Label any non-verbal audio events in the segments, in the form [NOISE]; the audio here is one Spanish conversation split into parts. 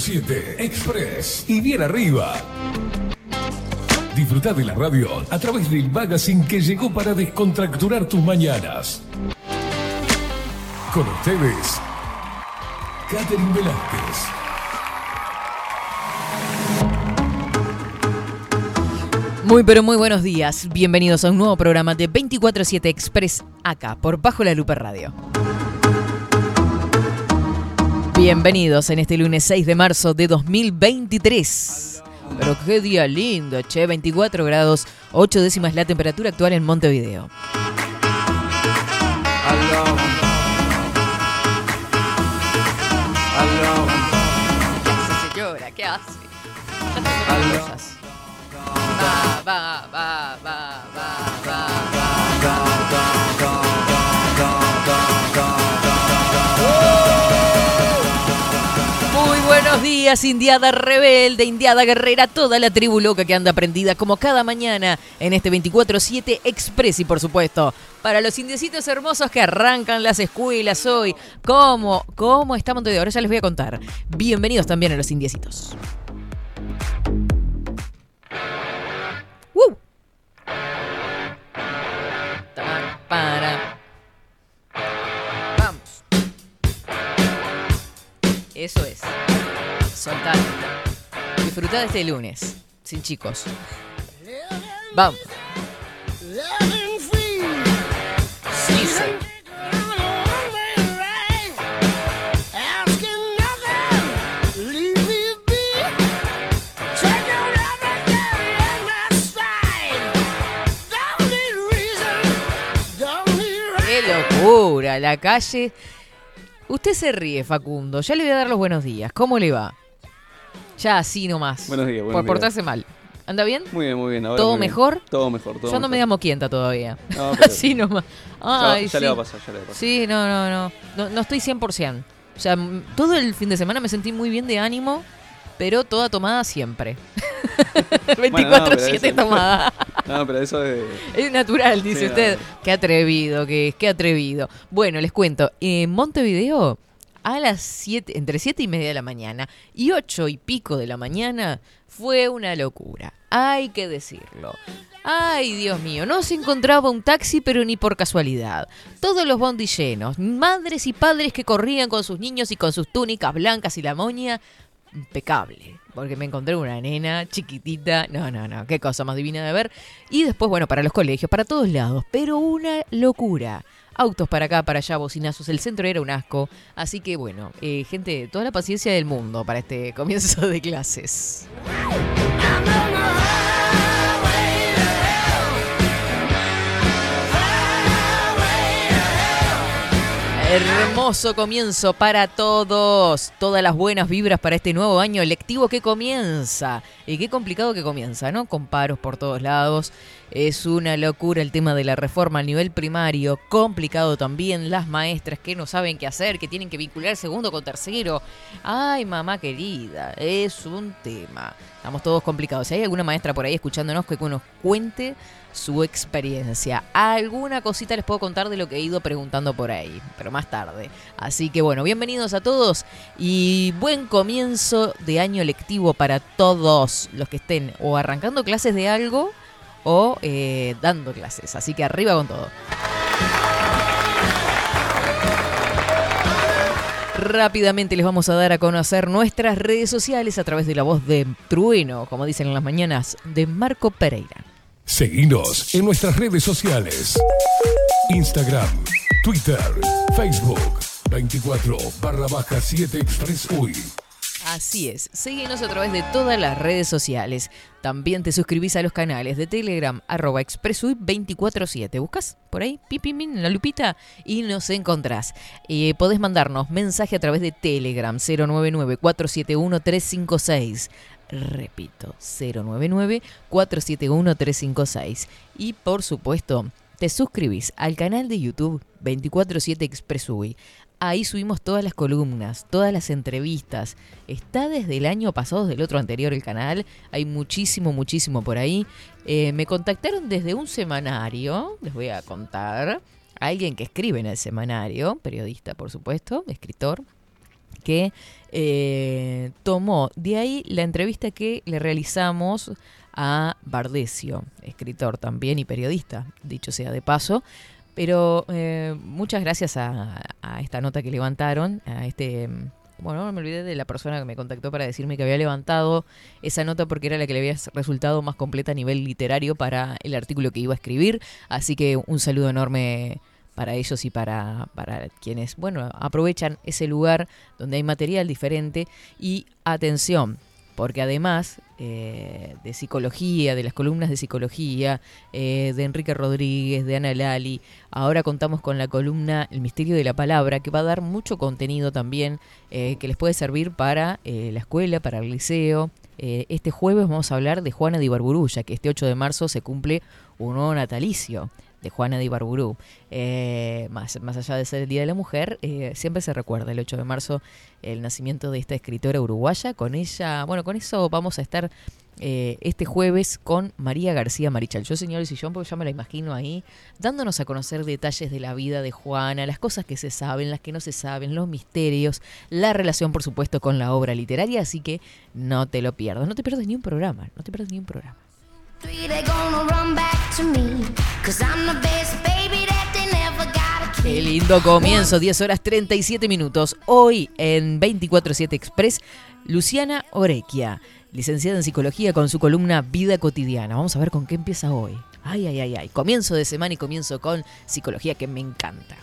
Estás en 24-7 Express y bien arriba. Disfruta de la radio a través del magazine que llegó para descontracturar tus mañanas. Con ustedes, Catherine Velázquez. Muy pero muy buenos días. Bienvenidos a un nuevo programa de 24/7 Express acá por Bajo la Lupa Radio. Bienvenidos en este lunes 6 de marzo de 2023. Pero qué día lindo, che, 24 grados, 8 décimas la temperatura actual en Montevideo. ¿Qué hace, señora? ¿Qué hace? Va, va, va, va, va, buenos días, Indiada Rebelde, Indiada Guerrera, toda la tribu loca que anda prendida como cada mañana en este 24-7 Express y por supuesto para los indiecitos hermosos que arrancan las escuelas hoy. ¿Cómo? ¿Cómo está Montevideo? Ahora ya les voy a contar. Bienvenidos también a los indiecitos. Ta, para. Vamos. Eso es. Soltar. Disfrutad de este lunes. Sin chicos. Vamos. Dice. ¡Qué locura! La calle. Usted se ríe, Facundo. Ya le voy a dar los buenos días. ¿Cómo le va? Ya así nomás. Buenos días, buenos Por días. portarse mal. ¿Anda bien? Muy bien, muy bien. ahora ¿Todo muy bien. mejor? Todo mejor, todo Yo ando mejor. media moquienta todavía. No, pero- [LAUGHS] Así nomás. Ya, Ay, ya sí. le va a pasar, ya le va a pasar. Sí, no, no, no, no. No estoy 100%. O sea, m- todo el fin de semana me sentí muy bien de ánimo, pero toda tomada siempre. [LAUGHS] 24-7 eso- tomada. [LAUGHS] No, pero eso es... Es natural, dice Sí, usted. no. Qué atrevido que es, qué atrevido. Bueno, les cuento. En Montevideo, a las 7, entre 7 y media de la mañana y 8 y pico de la mañana, fue una locura. Hay que decirlo. Ay, Dios mío, no se encontraba un taxi, pero ni por casualidad. Todos los bondis llenos, madres y padres que corrían con sus niños y con sus túnicas blancas y la moña, impecable. Porque me encontré una nena chiquitita. No, no, no. Qué cosa más divina de ver. Y después, bueno, para los colegios, para todos lados. Pero una locura. Autos para acá, para allá, bocinazos. El centro era un asco. Así que, bueno, eh, gente, toda la paciencia del mundo para este comienzo de clases. Hermoso comienzo para todos. Todas las buenas vibras para este nuevo año lectivo que comienza. Y qué complicado que comienza, ¿no? Con paros por todos lados. Es una locura el tema de la reforma a nivel primario. Complicado también las maestras que no saben qué hacer, que tienen que vincular segundo con tercero. Ay, mamá querida, es un tema. Estamos todos complicados. Si hay alguna maestra por ahí escuchándonos que nos cuente su experiencia. Alguna cosita les puedo contar de lo que he ido preguntando por ahí, pero más tarde. Así que bueno, bienvenidos a todos y buen comienzo de año lectivo para todos los que estén o arrancando clases de algo o eh, dando clases. Así que arriba con todo. Rápidamente les vamos a dar a conocer nuestras redes sociales a través de la voz de Trueno, como dicen en las mañanas, de Marco Pereira. Seguinos en nuestras redes sociales. Instagram, Twitter, Facebook, 24 barra baja 7 Express UI. Así es, síguenos a través de todas las redes sociales. También te suscribís a los canales de Telegram, arroba expressui247. Buscas por ahí, pipimin, en la lupita, y nos encontrás. Eh, podés mandarnos mensaje a través de Telegram, 099-471-356. Repito, 099-471-356. Y por supuesto, te suscribís al canal de YouTube 247 Expressui. Ahí subimos todas las columnas, todas las entrevistas. Está desde el año pasado, desde el otro anterior el canal. Hay muchísimo, muchísimo por ahí. Eh, me contactaron desde un semanario, les voy a contar. Alguien que escribe en el semanario, periodista por supuesto, escritor. Que eh, tomó de ahí la entrevista que le realizamos a Bardesio, escritor también y periodista, dicho sea de paso. Pero eh, muchas gracias a, a esta nota que levantaron, a este bueno, me olvidé de la persona que me contactó para decirme que había levantado esa nota porque era la que le había resultado más completa a nivel literario para el artículo que iba a escribir. Así que un saludo enorme para ellos y para, para quienes, bueno, aprovechan ese lugar donde hay material diferente. Y atención, porque además eh, de psicología, de las columnas de psicología, eh, de Enrique Rodríguez, de Ana Lali, ahora contamos con la columna El misterio de la palabra, que va a dar mucho contenido también, eh, que les puede servir para la escuela, para el liceo. este jueves vamos a hablar de Juana de Ibarburulla, que este 8 de marzo se cumple un nuevo natalicio de Juana de Ibarburú. Eh, más, más allá de ser el Día de la Mujer, eh, siempre se recuerda el 8 de marzo el nacimiento de esta escritora uruguaya. Con ella, bueno, con eso vamos a estar eh, este jueves con María García Marichal. Yo, señores y yo, porque ya me la imagino ahí, dándonos a conocer detalles de la vida de Juana, las cosas que se saben, las que no se saben, los misterios, la relación, por supuesto, con la obra literaria. Así que no te lo pierdas, no te pierdas ni un programa, no te pierdas ni un programa. Qué lindo comienzo, 10 horas 37 minutos. Hoy en 24-7 Express, Luciana Orequia, licenciada en psicología con su columna Vida Cotidiana. Vamos a ver con qué empieza hoy. Ay, ay, ay, ay. Comienzo de semana y comienzo con psicología que me encanta.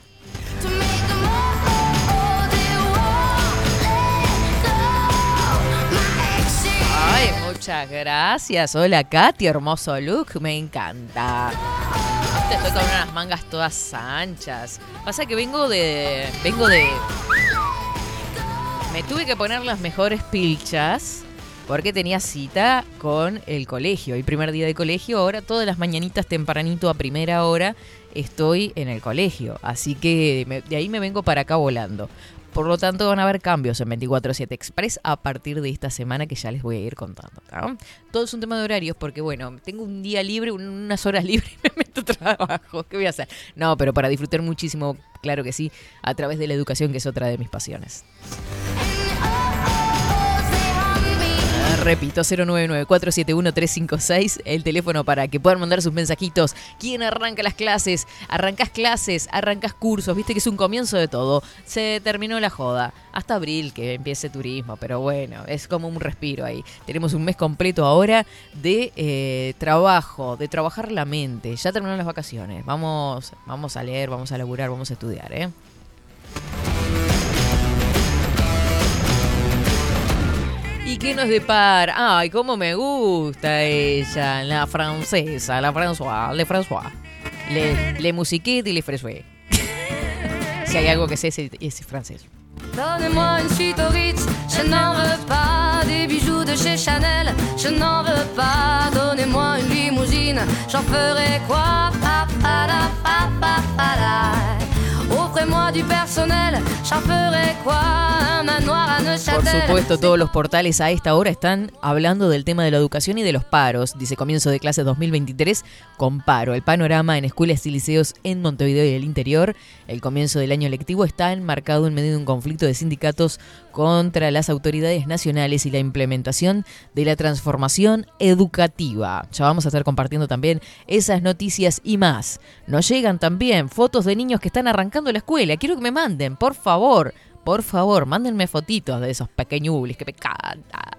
Muchas gracias. Hola Katy, hermoso look, me encanta. Estoy con unas mangas todas anchas. Pasa que vengo de. Vengo de. Me tuve que poner las mejores pilchas porque tenía cita con el colegio. El primer día de colegio, ahora todas las mañanitas tempranito a primera hora estoy en el colegio. Así que de ahí me vengo para acá volando. Por lo tanto, van a haber cambios en 24-7 Express a partir de esta semana que ya les voy a ir contando. Todo es un tema de horarios porque, bueno, tengo un día libre, unas horas [LAUGHS] libres y me meto trabajo. ¿Qué voy a hacer? No, pero para disfrutar muchísimo, claro que sí, a través de la educación, que es otra de mis pasiones. Repito, 099-471-356, el teléfono para que puedan mandar sus mensajitos. ¿Quién arranca las clases? Arrancas clases, arrancas cursos, viste que es un comienzo de todo. Se terminó la joda. Hasta abril que empiece turismo, pero bueno, es como un respiro ahí. Tenemos un mes completo ahora de eh, trabajo, de trabajar la mente. Ya terminaron las vacaciones. Vamos, vamos a leer, vamos a laburar, vamos a estudiar, ¿eh? ¿Y qué nos depara? Ay, cómo me gusta ella, la francesa, la François, le François. Le, le musiquet y le François. si hay algo que sé, es, francés. Donnez-moi une suite au Ritz, je n'en veux pas des bijoux de chez Chanel, je n'en veux pas. Donnez-moi une limousine, j'en ferai quoi? Pa, pa, la, pa, pa, por supuesto, todos los portales a esta hora están hablando del tema de la educación y de los paros. Dice comienzo de clases 2023 con paro. El panorama en escuelas y liceos en Montevideo y el interior. El comienzo del año lectivo está enmarcado en medio de un conflicto de sindicatos contra las autoridades nacionales y la implementación de la transformación educativa. Ya vamos a estar compartiendo también esas noticias y más. Nos llegan también fotos de niños que están arrancando la. Quiero que me manden, por favor. Por favor, mándenme fotitos de esos pequeñubles que me encanta.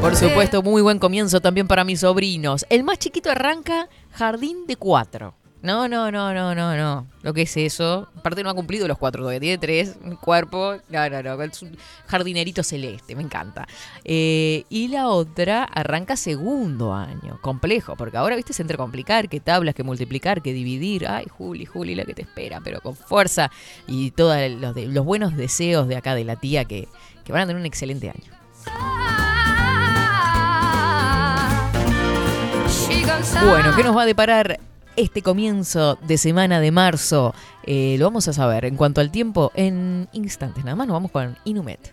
Por supuesto, muy buen comienzo también para mis sobrinos. El más chiquito arranca jardín de cuatro. No, no, no, no, no, no. Lo que es eso. Aparte no ha cumplido los cuatro todavía. Tiene tres. Cuerpo. No, no, no. Es un jardinerito celeste. Me encanta. Eh, y la otra arranca segundo año. Complejo. Porque ahora, viste, es entre complicar. Que tablas, que multiplicar, que dividir. Ay, Juli, Juli, la que te espera. Pero con fuerza. Y todos los, los buenos deseos de acá de la tía que, que van a tener un excelente año. Bueno, ¿qué nos va a deparar este comienzo de semana de marzo. Eh, lo vamos a saber en cuanto al tiempo en instantes. Nada más nos vamos con Inumet.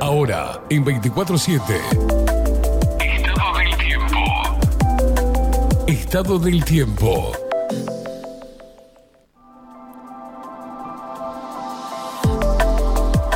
Ahora, en 24-7. Estado del tiempo.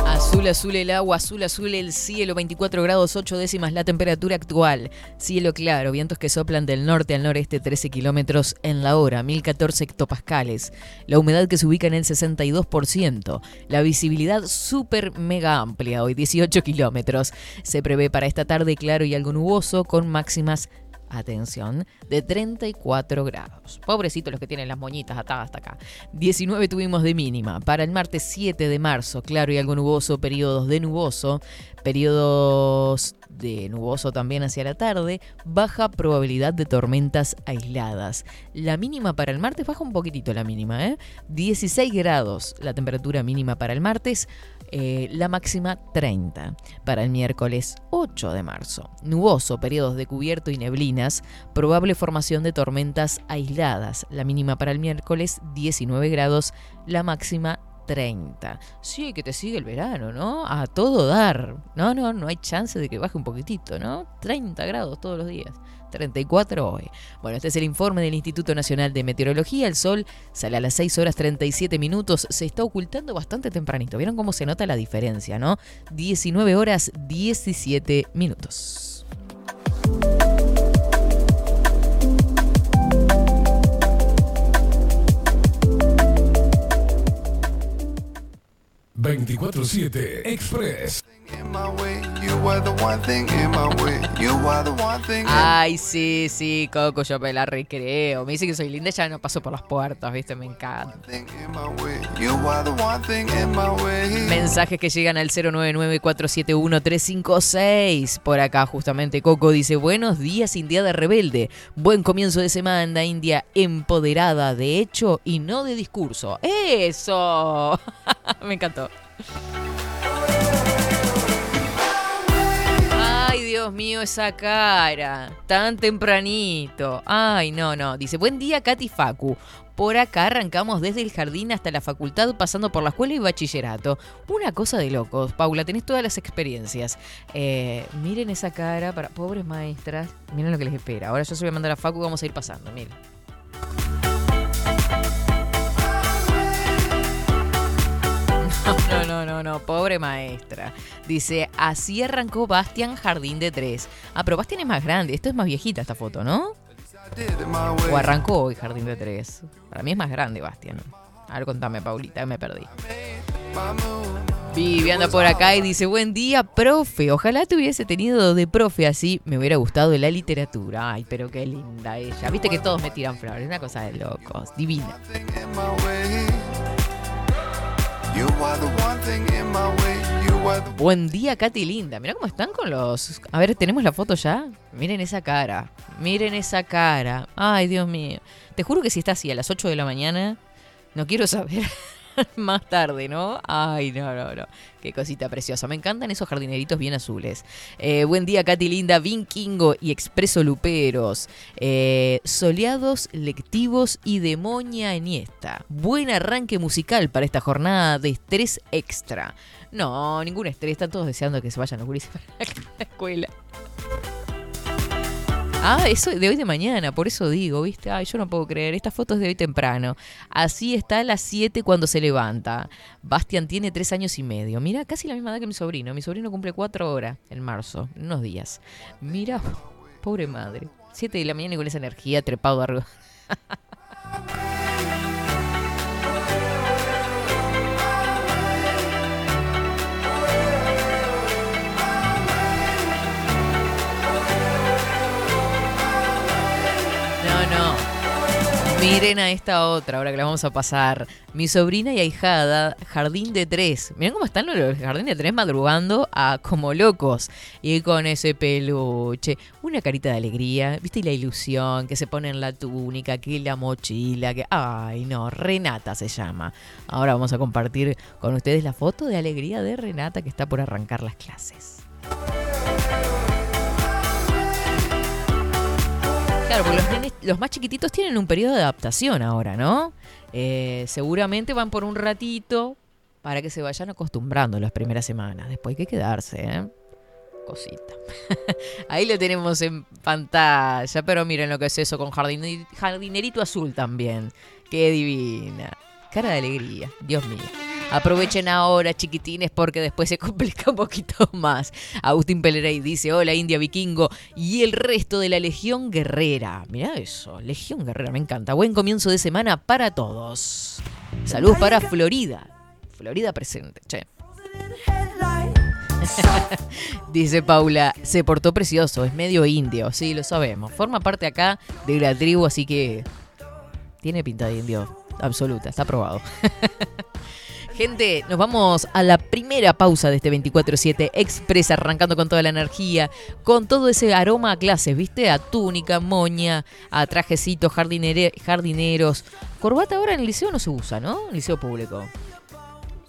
Azul, azul el agua, azul, azul el cielo, 24 grados 8 décimas la temperatura actual. Cielo claro, vientos que soplan del norte al noreste 13 kilómetros en la hora, 1014 hectopascales. La humedad que se ubica en el 62%. La visibilidad súper mega amplia, hoy 18 kilómetros. Se prevé para esta tarde claro y algo nuboso con máximas atención, de 34 grados. Pobrecitos los que tienen las moñitas atadas hasta acá. 19 tuvimos de mínima. Para el martes 7 de marzo, claro y algo nuboso, periodos de nuboso, periodos de nuboso también hacia la tarde, baja probabilidad de tormentas aisladas. La mínima para el martes baja un poquitito la mínima, ¿eh? 16 grados la temperatura mínima para el martes, eh, la máxima 30. Para el miércoles 8 de marzo, nuboso, periodos de cubierto y neblinas, probable formación de tormentas aisladas. La mínima para el miércoles 19 grados, la máxima 30. Sí, que te sigue el verano, ¿no? A todo dar. No, no, no hay chance de que baje un poquitito, ¿no? 30 grados todos los días. 34 hoy. Bueno, este es el informe del Instituto Nacional de Meteorología. El sol sale a las 6 horas 37 minutos. Se está ocultando bastante tempranito. ¿Vieron cómo se nota la diferencia, no? 19 horas 17 minutos. 24-7 Express. Ay, sí, sí, Coco, yo me la recreo. Me dice que soy linda, ya no paso por las puertas, ¿viste? Me encanta. Mensajes que llegan al 099-471-356. Por acá, justamente, Coco dice: Buenos días, India de Rebelde. Buen comienzo de semana, India empoderada de hecho y no de discurso. ¡Eso! [LAUGHS] me encantó. Ay, Dios mío, esa cara. Tan tempranito. Ay, no, no. Dice, buen día, Katy Facu. Por acá arrancamos desde el jardín hasta la facultad, pasando por la escuela y bachillerato. Una cosa de locos. Paula, tenés todas las experiencias. Eh, miren esa cara para pobres maestras. Miren lo que les espera. Ahora yo se voy a mandar a Facu y vamos a ir pasando. Miren. No, no, no, no, pobre maestra. Dice, así arrancó Bastian Jardín de Tres. Ah, pero Bastian es más grande. Esto es más viejita esta foto, ¿no? O arrancó hoy Jardín de Tres. Para mí es más grande Bastian. A ver, contame, Paulita, me perdí. Vivi anda por acá y dice, buen día, profe. Ojalá te hubiese tenido de profe así. Me hubiera gustado la literatura. Ay, pero qué linda ella. Viste que todos me tiran flores. Una cosa de locos. Divina. Buen día, Katy Linda. Mira cómo están con los. A ver, tenemos la foto ya. Miren esa cara. Miren esa cara. Ay, Dios mío. Te juro que si está así a las 8 de la mañana, no quiero saber. [LAUGHS] [LAUGHS] más tarde, ¿no? Ay, no, no, no. Qué cosita preciosa. Me encantan esos jardineritos bien azules. Eh, buen día, Katy Linda, Vinkingo y Expreso Luperos. Eh, soleados, lectivos y demonia esta. Buen arranque musical para esta jornada de estrés extra. No, ningún estrés. Están todos deseando que se vayan los gurises [LAUGHS] para la escuela. Ah, eso de hoy de mañana, por eso digo, ¿viste? Ay, yo no puedo creer, esta foto es de hoy temprano. Así está a las 7 cuando se levanta. Bastian tiene 3 años y medio. Mira, casi la misma edad que mi sobrino. Mi sobrino cumple 4 horas en marzo, unos días. Mira, pobre madre. 7 de la mañana y con esa energía trepado arriba. [LAUGHS] Miren a esta otra, ahora que la vamos a pasar. Mi sobrina y ahijada, jardín de tres. Miren cómo están los jardín de tres madrugando a como locos. Y con ese peluche, una carita de alegría, viste, y la ilusión que se pone en la túnica, que la mochila, que. Ay, no, Renata se llama. Ahora vamos a compartir con ustedes la foto de alegría de Renata que está por arrancar las clases. Claro, porque los, más chiquititos tienen un periodo de adaptación ahora, ¿no? Eh, seguramente van por un ratito, para que se vayan acostumbrando las primeras semanas. Después hay que quedarse, ¿eh? Cosita. [LAUGHS] Ahí lo tenemos en pantalla, pero miren lo que es eso con jardinerito azul también. Qué divina. Cara de alegría, Dios mío. Aprovechen ahora, chiquitines, porque después se complica un poquito [LAUGHS] más. Agustín Pelerey dice, hola India Vikingo y el resto de la Legión Guerrera. Mirá eso, Legión Guerrera, me encanta. Buen comienzo de semana para todos. Salud para Florida. Florida presente, che. [LAUGHS] Dice Paula, se portó precioso, es medio indio, sí, lo sabemos. Forma parte acá de la tribu, así que tiene pinta de indio absoluta, está aprobado. [LAUGHS] Gente, nos vamos a la primera pausa de este 24-7 Express, arrancando con toda la energía, con todo ese aroma a clases, ¿viste? A túnica, moña, a trajecitos, jardineros. Corbata ahora en el liceo no se usa, ¿no? En el liceo público.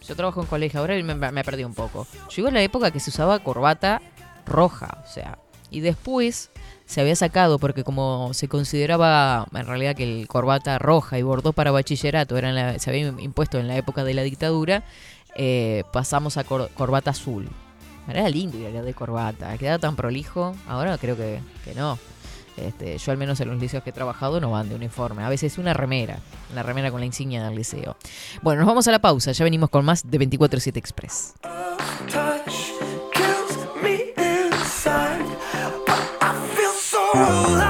Yo trabajo en colegio, ahora me, me perdí un poco. Llegó la época que se usaba corbata roja, o sea. Y después se había sacado porque como se consideraba en realidad que el corbata roja y bordó para bachillerato eran se había impuesto en la época de la dictadura, eh, pasamos a corbata azul. Era lindo ir de corbata, quedaba tan prolijo, ahora creo que, no. Este, yo al menos en los liceos que he trabajado no van de uniforme, a veces una remera, una remera con la insignia del liceo. Bueno, nos vamos a la pausa, ya venimos con más de 24-7 Express. world.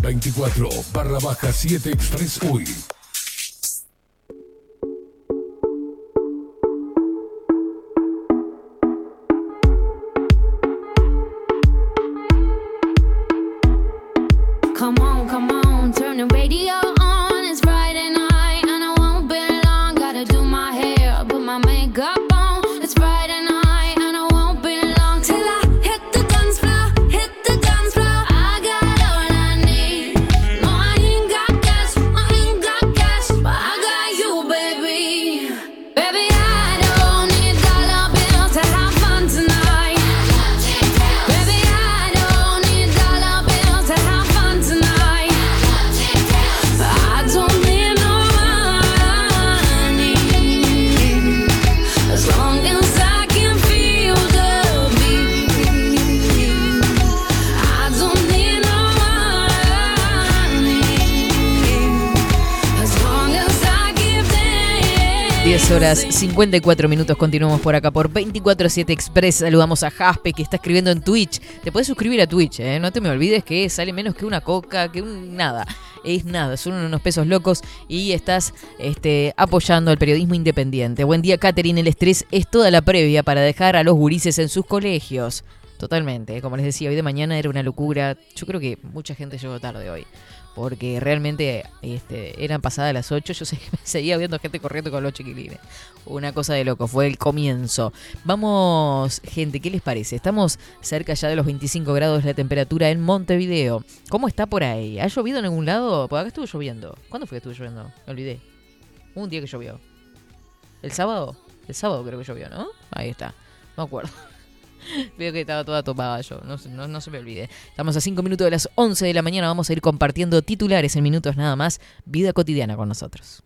24 barra baja 7 Express UI. Come on, come on, turn the radio horas 54 minutos, continuamos por acá por 24-7 Express. Saludamos a Jaspe que está escribiendo en Twitch. Te puedes suscribir a Twitch, ¿eh? no te me olvides que sale menos que una coca, que un nada. Es nada, son unos pesos locos y estás este, apoyando al periodismo independiente. Buen día, Catherine. El estrés es toda la previa para dejar a los gurises en sus colegios. Totalmente, ¿eh? como les decía, hoy de mañana era una locura. Yo creo que mucha gente llegó tarde hoy. Porque realmente este, eran pasadas las 8, yo [LAUGHS] seguía viendo gente corriendo con los chiquilines. Una cosa de loco, fue el comienzo. Vamos, gente, ¿qué les parece? Estamos cerca ya de los 25 grados la temperatura en Montevideo. ¿Cómo está por ahí? ¿Ha llovido en algún lado? Porque acá estuvo lloviendo. ¿Cuándo fue que estuvo lloviendo? Me olvidé. Un día que llovió. ¿El sábado? El sábado creo que llovió, ¿no? Ahí está. No acuerdo. [LAUGHS] Veo que estaba toda topada yo, no, se- no, no se me olvide. Estamos a 5 minutos de las 11 de la mañana, vamos a ir compartiendo titulares en minutos nada más, vida cotidiana con nosotros.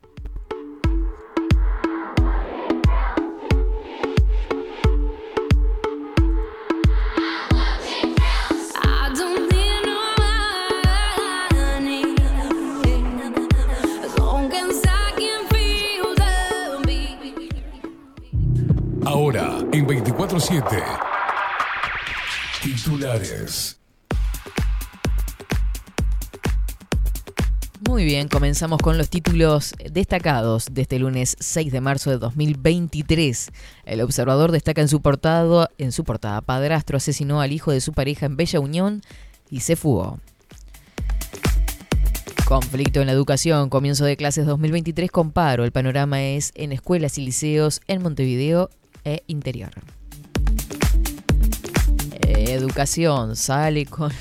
Ahora, en 24-7. Titulares. Muy bien, comenzamos con los títulos destacados de este lunes 6 de marzo de 2023. El observador destaca en su, portado, en su portada, padrastro asesinó al hijo de su pareja en Bella Unión y se fugó. Conflicto en la educación, comienzo de clases 2023 con paro. El panorama es en escuelas y liceos en Montevideo e interior. Educación sale con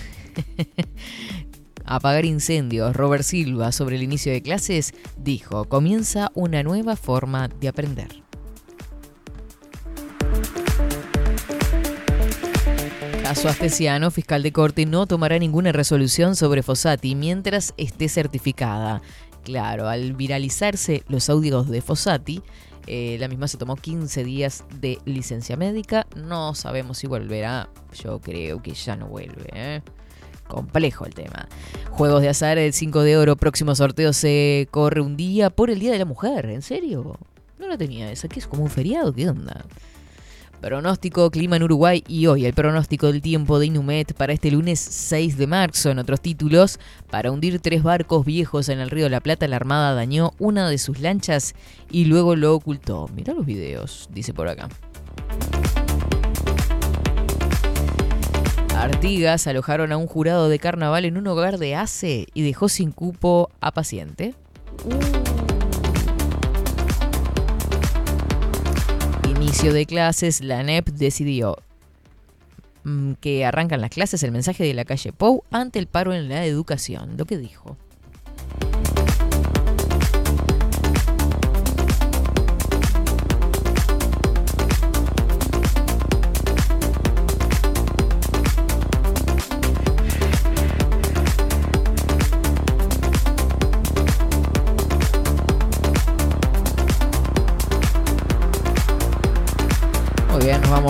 [LAUGHS] apagar incendios. Robert Silva sobre el inicio de clases dijo, comienza una nueva forma de aprender. Caso Astesiano, fiscal de corte no tomará ninguna resolución sobre Fossati mientras esté certificada. Claro, al viralizarse los audios de Fossati, eh, la misma se tomó 15 días de licencia médica. No sabemos si volverá. Yo creo que ya no vuelve. ¿eh? Complejo el tema. Juegos de azar, el 5 de oro, próximo sorteo se corre un día por el Día de la Mujer. ¿En serio? No la tenía esa. ¿Qué es como un feriado? ¿Qué onda? Pronóstico clima en Uruguay y hoy el pronóstico del tiempo de Inumet para este lunes 6 de marzo. En otros títulos, para hundir tres barcos viejos en el río de la Plata, la Armada dañó una de sus lanchas y luego lo ocultó. Mirá los videos, dice por acá. Artigas alojaron a un jurado de carnaval en un hogar de ACE y dejó sin cupo a paciente. Inicio de clases, la NEP decidió mm, que arrancan las clases el mensaje de la calle Pou ante el paro en la educación. Lo que dijo.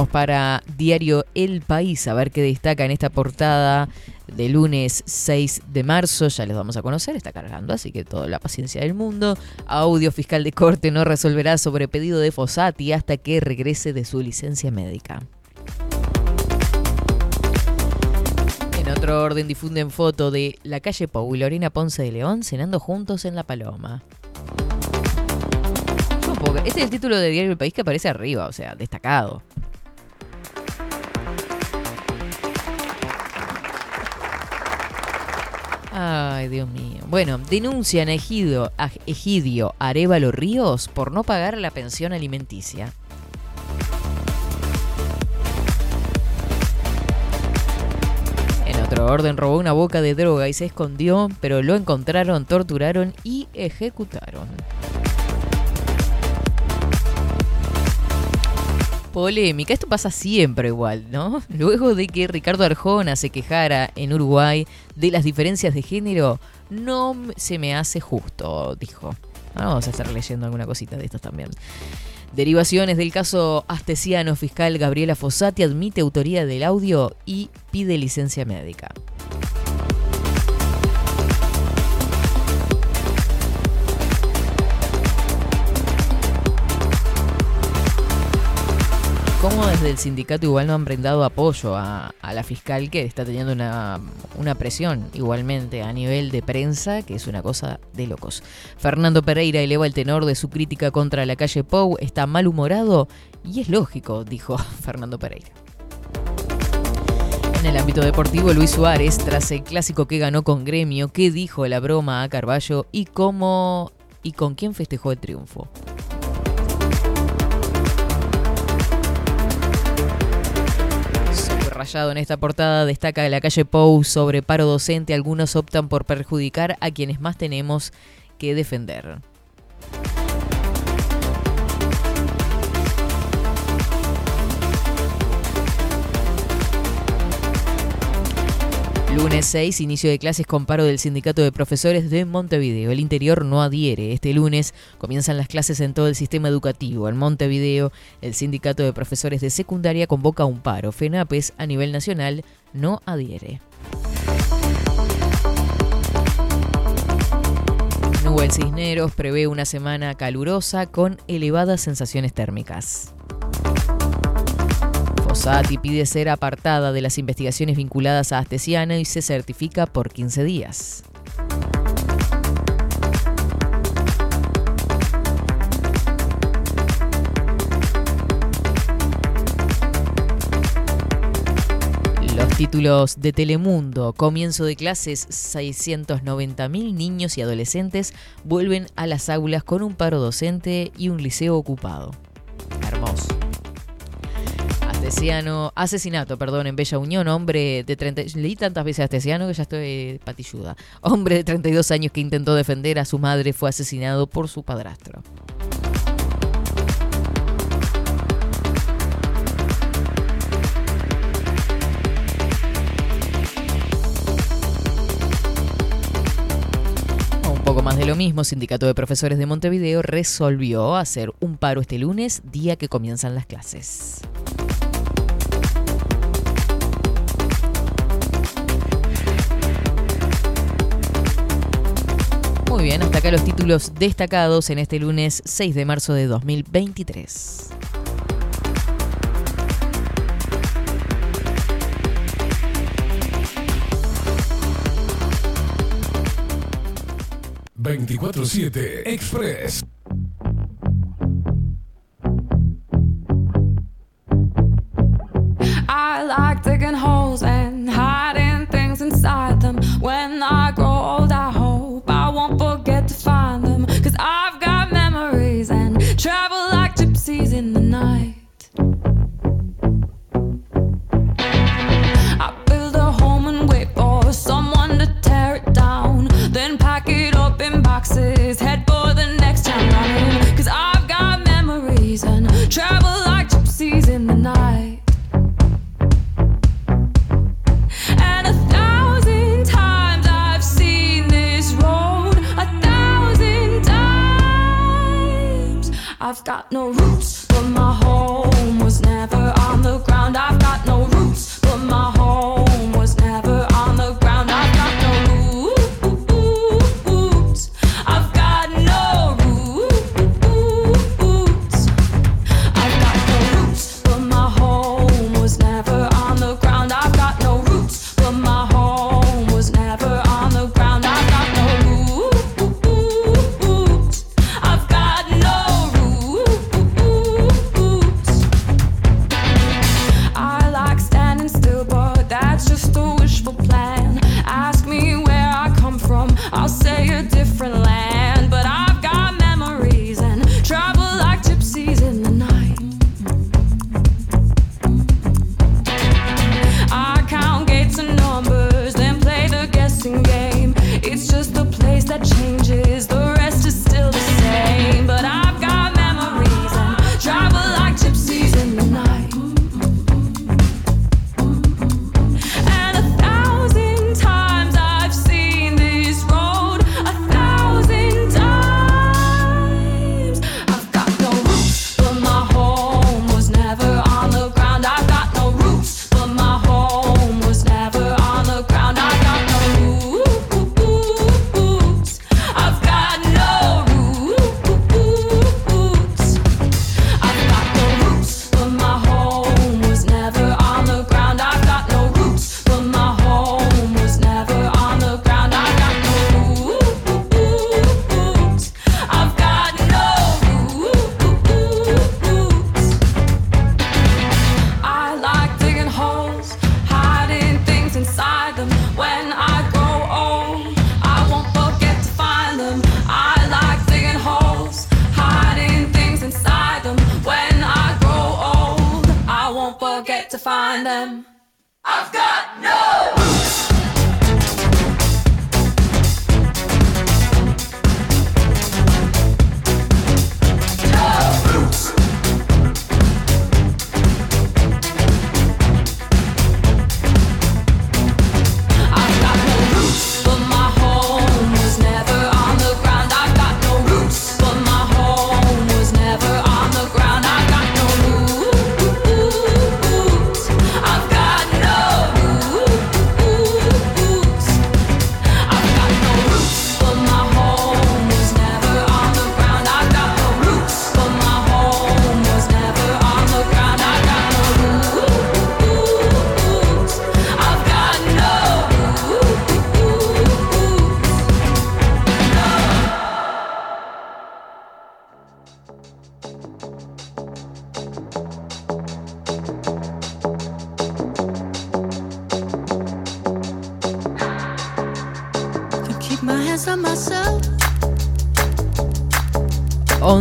Para Diario El País a ver qué destaca en esta portada de lunes 6 de marzo. Ya les vamos a conocer, está cargando, así que toda la paciencia del mundo. Audio fiscal de corte no resolverá sobre pedido de Fossati hasta que regrese de su licencia médica. En otro orden difunden foto de la calle Pau y Lorena Ponce de León cenando juntos en La Paloma. Este es el título de Diario El País que aparece arriba, o sea, destacado. Ay, Dios mío. Bueno, denuncian a Egidio, a Egidio Arevalo Ríos por no pagar la pensión alimenticia. En otro orden, robó una boca de droga y se escondió, pero lo encontraron, torturaron y ejecutaron. Polémica, esto pasa siempre igual, ¿no? [LAUGHS] Luego de que Ricardo Arjona se quejara en Uruguay de las diferencias de género, no se me hace justo, dijo. Vamos a estar leyendo alguna cosita de estas también. Derivaciones del caso astesiano fiscal Gabriela Fossati admite autoría del audio y pide licencia médica. ¿Cómo desde el sindicato igual no han brindado apoyo a, la fiscal que está teniendo una, una presión igualmente a nivel de prensa, que es una cosa de locos? Fernando Pereira eleva el tenor de su crítica contra la calle Pou, está malhumorado y es lógico, dijo [LAUGHS] Fernando Pereira. En el ámbito deportivo, Luis Suárez, tras el clásico que ganó con Gremio, ¿qué dijo la broma a Carballo y cómo y con quién festejó el triunfo? Subrayado en esta portada destaca la calle Pou sobre paro docente. Algunos optan por perjudicar a quienes más tenemos que defender. Lunes 6, inicio de clases con paro del Sindicato de Profesores de Montevideo. El interior no adhiere. Este lunes comienzan las clases en todo el sistema educativo. En Montevideo, el Sindicato de Profesores de Secundaria convoca un paro. FENAPES a nivel nacional no adhiere. Nubel Cisneros prevé una semana calurosa con elevadas sensaciones térmicas. Fossati pide ser apartada de las investigaciones vinculadas a Astesiano y se certifica por 15 días. Los títulos de Telemundo, comienzo de clases, 690.000 niños y adolescentes vuelven a las aulas con un paro docente y un liceo ocupado. Hermoso. Asesinato, perdón, en Bella Unión, hombre de 30, leí tantas veces Astesiano que ya estoy eh, patilluda. Hombre de 32 años que intentó defender a su madre fue asesinado por su padrastro. Un poco más de lo mismo, Sindicato de Profesores de Montevideo resolvió hacer un paro este lunes, día que comienzan las clases. Muy bien, hasta acá los títulos destacados en este lunes 6 de marzo de 2023. ...24-7 Express. I like digging holes and hiding things inside them when I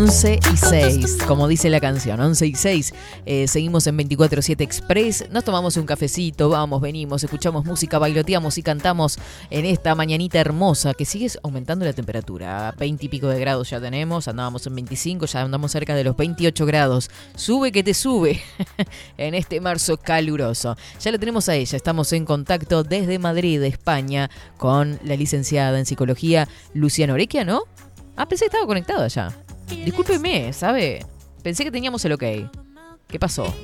11 y 6, como dice la canción, 11 y 6. Eh, seguimos en 24-7 Express, nos tomamos un cafecito, vamos, venimos, escuchamos música, bailoteamos y cantamos en esta mañanita hermosa que sigue aumentando la temperatura. 20 y pico de grados ya tenemos, andábamos en 25, ya andamos cerca de los 28 grados. Sube que te sube [LAUGHS] en este marzo caluroso. Ya la tenemos a ella, estamos en contacto desde Madrid, España, con la licenciada en psicología Luciana Orequia, ¿no? Ah, pensé que estaba conectada ya. Discúlpeme, ¿sabe? Pensé que teníamos el ok. ¿Qué pasó?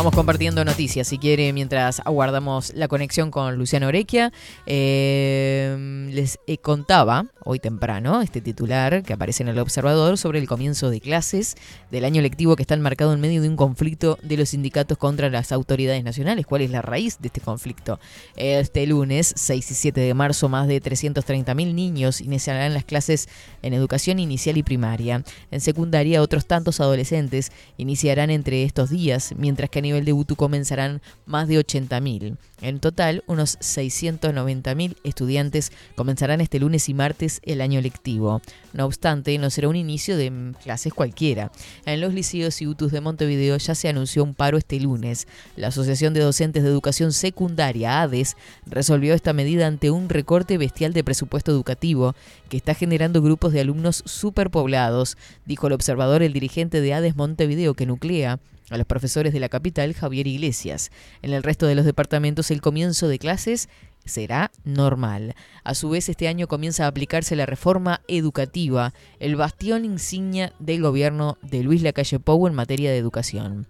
Vamos compartiendo noticias, si quiere, mientras aguardamos la conexión con Luciano Orequia. Eh, les eh, contaba hoy temprano este titular que aparece en el Observador sobre el comienzo de clases del año lectivo que está enmarcado en medio de un conflicto de los sindicatos contra las autoridades nacionales. ¿Cuál es la raíz de este conflicto? Este lunes, 6 y 7 de marzo, más de 330.000 niños iniciarán las clases en educación inicial y primaria. En secundaria, otros tantos adolescentes iniciarán entre estos días, mientras que a nivel de UTU comenzarán más de 80.000. En total, unos 690.000 estudiantes comenzarán este lunes y martes el año lectivo. No obstante, no será un inicio de mm, clases cualquiera. En los liceos y UTUs de Montevideo ya se anunció un paro este lunes. La Asociación de Docentes de Educación Secundaria, ADES, resolvió esta medida ante un recorte bestial de presupuesto educativo que está generando grupos de alumnos superpoblados, dijo el observador el dirigente de ADES Montevideo que nuclea a los profesores de la capital, Javier Iglesias. En el resto de los departamentos, el comienzo de clases será normal. A su vez, este año comienza a aplicarse la reforma educativa, el bastión insignia del gobierno de Luis Lacalle Pou en materia de educación.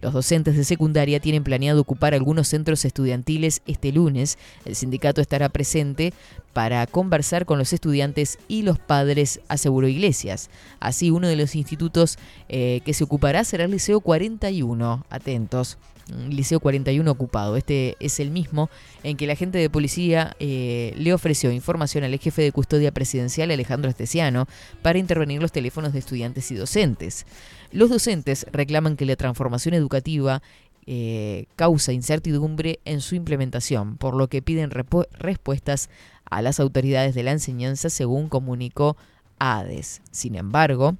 Los docentes de secundaria tienen planeado ocupar algunos centros estudiantiles este lunes. El sindicato estará presente para conversar con los estudiantes y los padres, aseguró Iglesias. Así, uno de los institutos eh, que se ocupará será el Liceo 41. Atentos. Liceo 41 ocupado. Este es el mismo en que la agente de policía eh, le ofreció información al jefe de custodia presidencial Alejandro Esteciano para intervenir los teléfonos de estudiantes y docentes. Los docentes reclaman que la transformación educativa eh, causa incertidumbre en su implementación, por lo que piden respuestas a las autoridades de la enseñanza, según comunicó ADES. Sin embargo,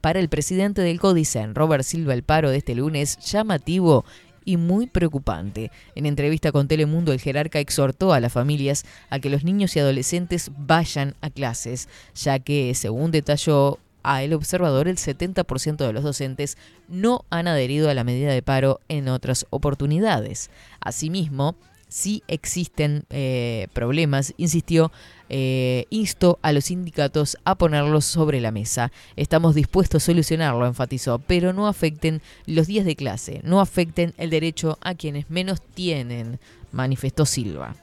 para el presidente del Codicen, Robert Silva, el paro de este lunes llamativo y muy preocupante. En entrevista con Telemundo, el jerarca exhortó a las familias a que los niños y adolescentes vayan a clases, ya que, según detalló a El Observador, el 70% de los docentes no han adherido a la medida de paro en otras oportunidades. Asimismo, si existen eh, problemas, insistió, eh, insto a los sindicatos a ponerlos sobre la mesa. Estamos dispuestos a solucionarlo, enfatizó, pero no afecten los días de clase, no afecten el derecho a quienes menos tienen, manifestó Silva.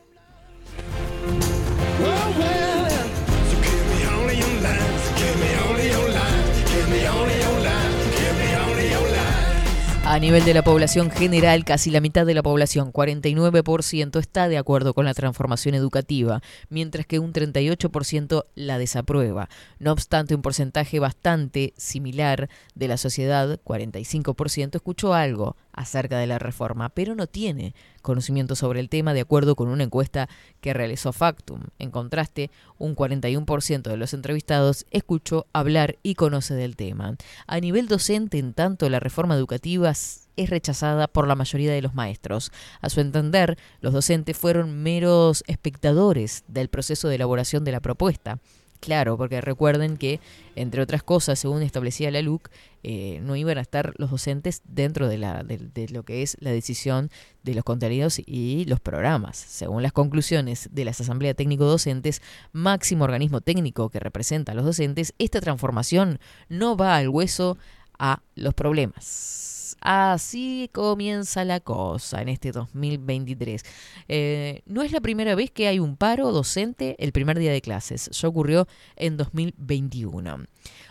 A nivel de la población general, casi la mitad de la población, 49%, está de acuerdo con la transformación educativa, mientras que un 38% la desaprueba. No obstante, un porcentaje bastante similar de la sociedad, 45%, escuchó algo acerca de la reforma, pero no tiene conocimiento sobre el tema de acuerdo con una encuesta que realizó Factum. En contraste, un 41% de los entrevistados escuchó hablar y conoce del tema. A nivel docente, en tanto, la reforma educativa es rechazada por la mayoría de los maestros. A su entender, los docentes fueron meros espectadores del proceso de elaboración de la propuesta. Claro, porque recuerden que, entre otras cosas, según establecía la LUC, eh, no iban a estar los docentes dentro de, la, de, de, lo que es la decisión de los contenidos y los programas. Según las conclusiones de las asambleas técnico-docentes, máximo organismo técnico que representa a los docentes, esta transformación no va al hueso a los problemas. Así comienza la cosa en este 2023. Eh, no es la primera vez que hay un paro docente el primer día de clases. Ya ocurrió en 2021.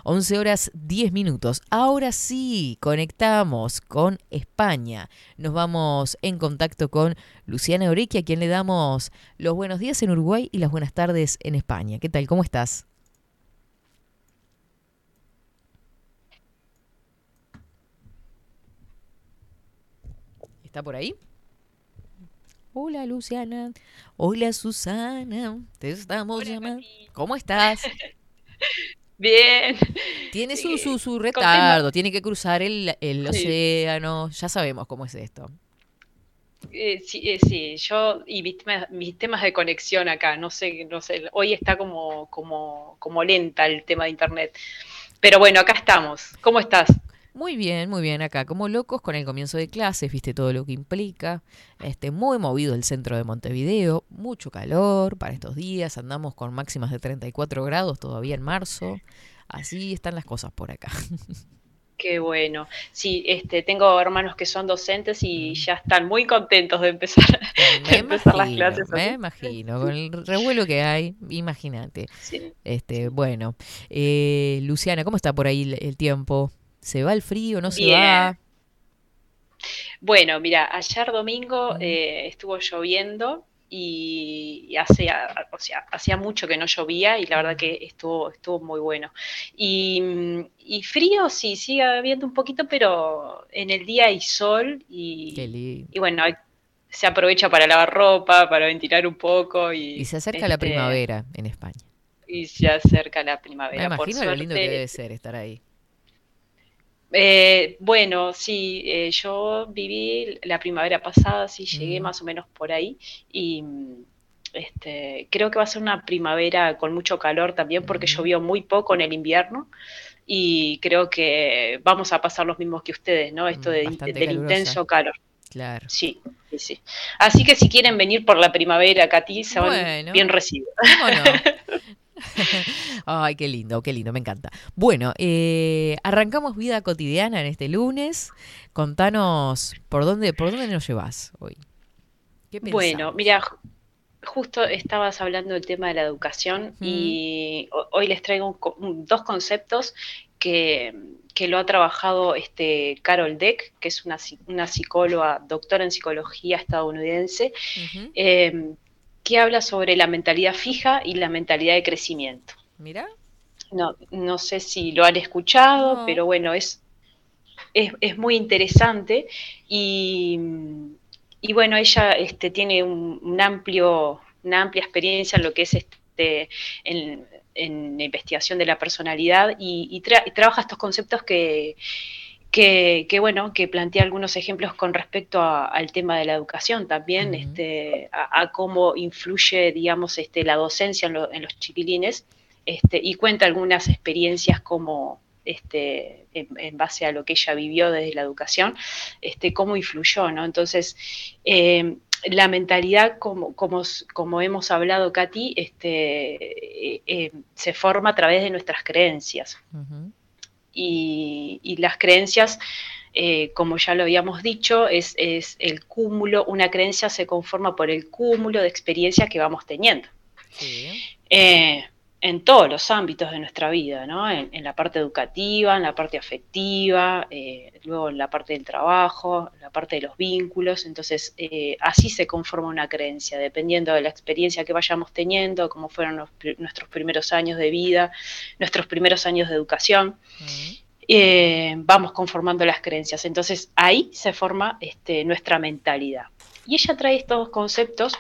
11 horas 10 minutos. Ahora sí, conectamos con España. Nos vamos en contacto con Luciana Orequi, a quien le damos los buenos días en Uruguay y las buenas tardes en España. ¿Qué tal? ¿Cómo estás? ¿Está por ahí? Hola Luciana. Hola Susana. Te estamos llamando. ¿Cómo estás? [LAUGHS] Bien. Tiene su, su, su retardo, tiene que cruzar el, el Sí. océano. Ya sabemos cómo es esto. Eh, sí, eh, sí, yo y mis temas, mis temas de conexión acá, no sé, no sé, hoy está como, como, como lenta el tema de internet. Pero bueno, acá estamos. ¿Cómo estás? Muy bien, muy bien acá, como locos con el comienzo de clases, viste todo lo que implica. Este, muy movido el centro de Montevideo, mucho calor para estos días, andamos con máximas de 34 grados todavía en marzo. Así están las cosas por acá. [LAUGHS] Qué bueno. Sí, este, tengo hermanos que son docentes y ya están muy contentos de empezar, [LAUGHS] de empezar las imagino, clases. me así. imagino, con el revuelo que hay, imagínate. Sí. Este, bueno, eh, Luciana, ¿cómo está por ahí el, el tiempo? ¿Se va el frío? ¿No se Bien. va? Bueno, mira, ayer domingo eh, estuvo lloviendo y, y hacía, o sea, hacía mucho que no llovía y la verdad que estuvo, estuvo muy bueno. Y, y frío, sí, sigue habiendo un poquito, pero en el día hay sol y, Qué lindo. y bueno, se aprovecha para lavar ropa, para ventilar un poco y, Y se acerca la este, primavera en España. Y se acerca la Me primavera, por imagino lo lindo que debe ser estar ahí. Eh, bueno, sí, eh, yo viví la primavera pasada, sí, llegué Mm. más o menos por ahí y este, creo que va a ser una primavera con mucho calor también porque Mm. llovió muy poco en el invierno y creo que vamos a pasar los mismos que ustedes, ¿no? Esto Mm, de- del intenso calor. Claro. Sí, sí, sí. Así que si quieren venir por la primavera, Katy, se van Bueno. bien recibidos. ¿Cómo no? [LAUGHS] [LAUGHS] Ay, qué lindo, qué lindo, me encanta. Bueno, eh, arrancamos vida cotidiana en este lunes. Contanos por dónde, por dónde nos llevas hoy. ¿Qué Bueno, mira, ju- justo estabas hablando del tema de la educación y ho- hoy les traigo un co- un- dos conceptos que, que lo ha trabajado este Carol Deck, que es una, psi- una psicóloga, doctora en psicología estadounidense, eh, que habla sobre la mentalidad fija y la mentalidad de crecimiento. Mira, No, no sé si lo han escuchado, No. pero bueno, es, es, es muy interesante y, y bueno, ella este, tiene un, un amplio, una amplia experiencia en lo que es este, en, en la investigación de la personalidad y, y tra- y trabaja estos conceptos que, que, que, bueno, que plantea algunos ejemplos con respecto a- al tema de la educación también, este, a, a cómo influye, digamos, este, la docencia en, lo- en los chiquilines, este, y cuenta algunas experiencias como, este, en, en base a lo que ella vivió desde la educación, este, cómo influyó, ¿no? Entonces, eh, la mentalidad, como, como, como hemos hablado, Katy, este, eh, eh, se forma a través de nuestras creencias. Y, y las creencias, eh, como ya lo habíamos dicho, es, es el cúmulo, una creencia se conforma por el cúmulo de experiencias que vamos teniendo. Sí. Eh, en todos los ámbitos de nuestra vida, ¿no? En, en la parte educativa, en la parte afectiva, eh, luego en la parte del trabajo, en la parte de los vínculos. Entonces, eh, así se conforma una creencia, dependiendo de la experiencia que vayamos teniendo, cómo fueron los nuestros primeros años de vida, nuestros primeros años de educación eh, vamos conformando las creencias. Entonces ahí se forma este, nuestra mentalidad. Y ella trae estos dos conceptos,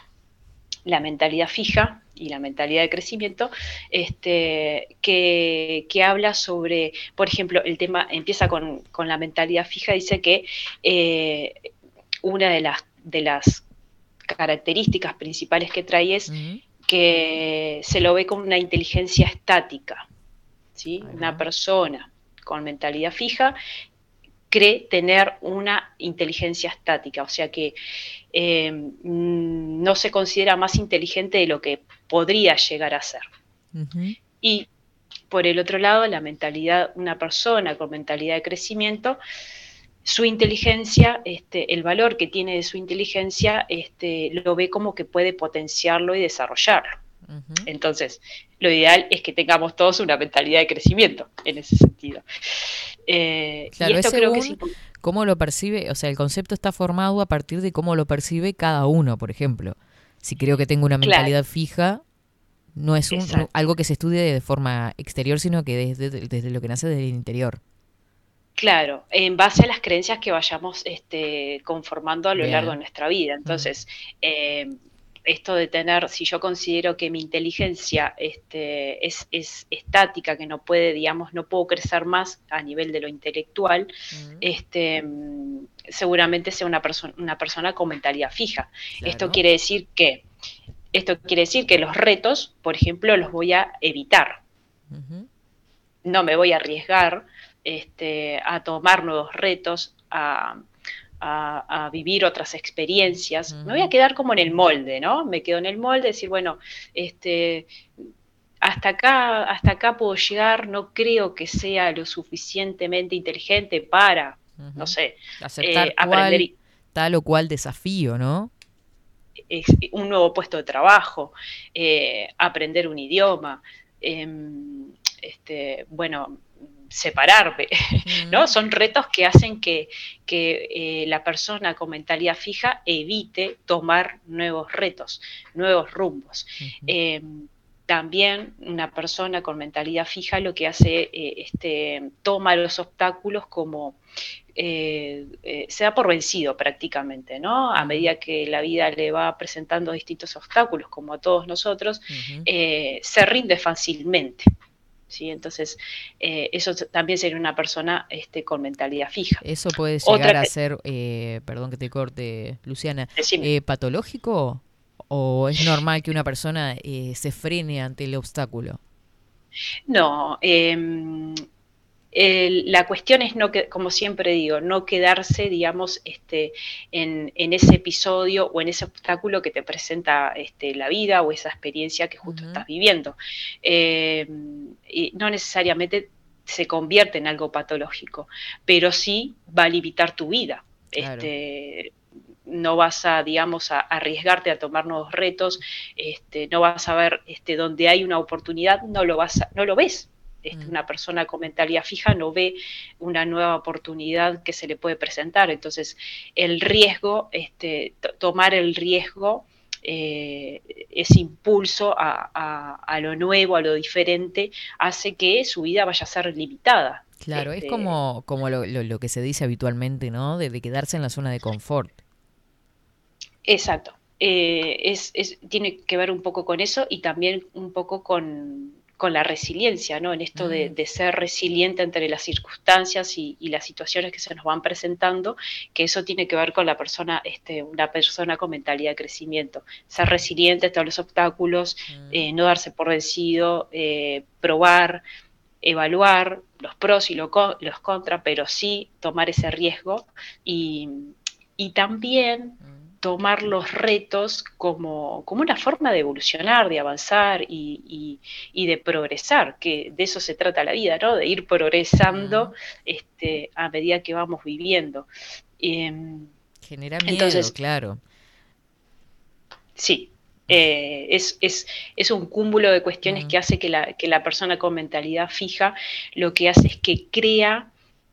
la mentalidad fija y la mentalidad de crecimiento, este, que, que habla sobre, por ejemplo, el tema empieza con, con la mentalidad fija, dice que eh, una de las, de las características principales que trae es que se lo ve como una inteligencia estática, ¿sí? Una persona con mentalidad fija cree tener una inteligencia estática, o sea que eh, mm, no se considera más inteligente de lo que podría llegar a ser. Y por el otro lado, la mentalidad, una persona con mentalidad de crecimiento, su inteligencia, este, el valor que tiene de su inteligencia, este, lo ve como que puede potenciarlo y desarrollarlo. Entonces, lo ideal es que tengamos todos una mentalidad de crecimiento en ese sentido. Eh, Claro, y esto es creo que importante. cómo lo percibe, o sea, el concepto está formado a partir de cómo lo percibe cada uno, por ejemplo. Si creo que tengo una Claro. mentalidad fija, no es un- algo que se estudie de forma exterior, sino que desde, desde lo que nace desde el interior. Claro, en base a las creencias que vayamos este, conformando a lo Bien. largo de nuestra vida. Entonces, eh, esto de tener, si yo considero que mi inteligencia este, es, es estática, que no puede, digamos, no puedo crecer más a nivel de lo intelectual, este, mm, seguramente sea una, persona una persona con mentalidad fija. Esto quiere decir que, esto quiere decir que los retos, por ejemplo, los voy a evitar. No me voy a arriesgar este, a tomar nuevos retos, a, a- a vivir otras experiencias. Me voy a quedar como en el molde, ¿no? Me quedo en el molde, decir, bueno, este, hasta acá, hasta acá puedo llegar, no creo que sea lo suficientemente inteligente para, no sé, Aceptar eh, aprender tal o cual desafío, ¿no? es- un nuevo puesto de trabajo, eh, aprender un idioma, em, este, bueno, separarme, [LAUGHS] ¿no? Mm, Son retos que hacen que, que, eh, la persona con mentalidad fija evite tomar nuevos retos, nuevos rumbos. Eh, también una persona con mentalidad fija lo que hace, eh, este, toma los obstáculos como, eh, eh, se da por vencido prácticamente, ¿no? A medida que la vida le va presentando distintos obstáculos, como a todos nosotros, se rinde fácilmente. ¿Sí? Entonces, eh, eso también sería una persona este, con mentalidad fija. Eso puede Otra llegar a ser, eh, perdón que te corte, Luciana, eh, patológico o es normal que una persona eh, se frene ante el obstáculo? No, la cuestión es no que, como siempre digo, no quedarse, digamos, este, en, en ese episodio o en ese obstáculo que te presenta este, la vida o esa experiencia que justo estás viviendo. Em, y no necesariamente se convierte en algo patológico, pero sí va a limitar tu vida. Claro. Este, no vas a, digamos, a arriesgarte a tomar nuevos retos, este, no vas a ver este, donde hay una oportunidad, no lo, vas a- no lo ves. Este, Mm. Una persona con mentalidad fija no ve una nueva oportunidad que se le puede presentar. Entonces, el riesgo, este, to- tomar el riesgo, eh, ese impulso a, a- a lo nuevo, a lo diferente, hace que su vida vaya a ser limitada. Claro, es Este, como, como lo, lo- lo que se dice habitualmente, ¿no? De, de quedarse en la zona de confort. Exacto. Eh, es, es- tiene que ver un poco con eso y también un poco con, con la resiliencia, ¿no? En esto de, Mm. de ser resiliente entre las circunstancias y, y las situaciones que se nos van presentando, que eso tiene que ver con la persona, este, una persona con mentalidad de crecimiento. Ser resiliente ante los obstáculos, Mm. eh, no darse por vencido, eh, probar, evaluar los pros y lo co- los contras, pero sí tomar ese riesgo y, y también Mm. Tomar los retos como, como una forma de evolucionar, de avanzar y, y- y de progresar, que de eso se trata la vida, ¿no? De ir progresando este, a medida que vamos viviendo. Genera miedo, Entonces- claro. Sí, eh, es, es- es un cúmulo de cuestiones que hace que la, que la persona con mentalidad fija lo que hace es que crea,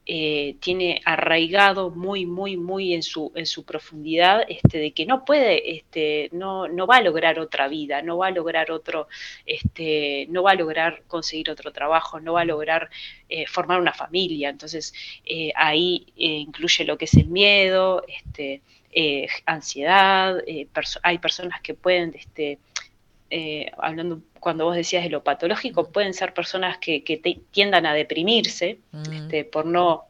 eh, tiene arraigado muy, muy, muy en su, en su profundidad este, de que no puede, este, no, no va a lograr otra vida, no va a lograr otro, este, no va a lograr conseguir otro trabajo, no va a lograr eh, formar una familia. Entonces, eh, ahí incluye lo que es el miedo, este, ansiedad, hay personas que pueden, este, eh, hablando cuando vos decías de lo patológico, pueden ser personas que, que te- tiendan a deprimirse Mm. este, por, no,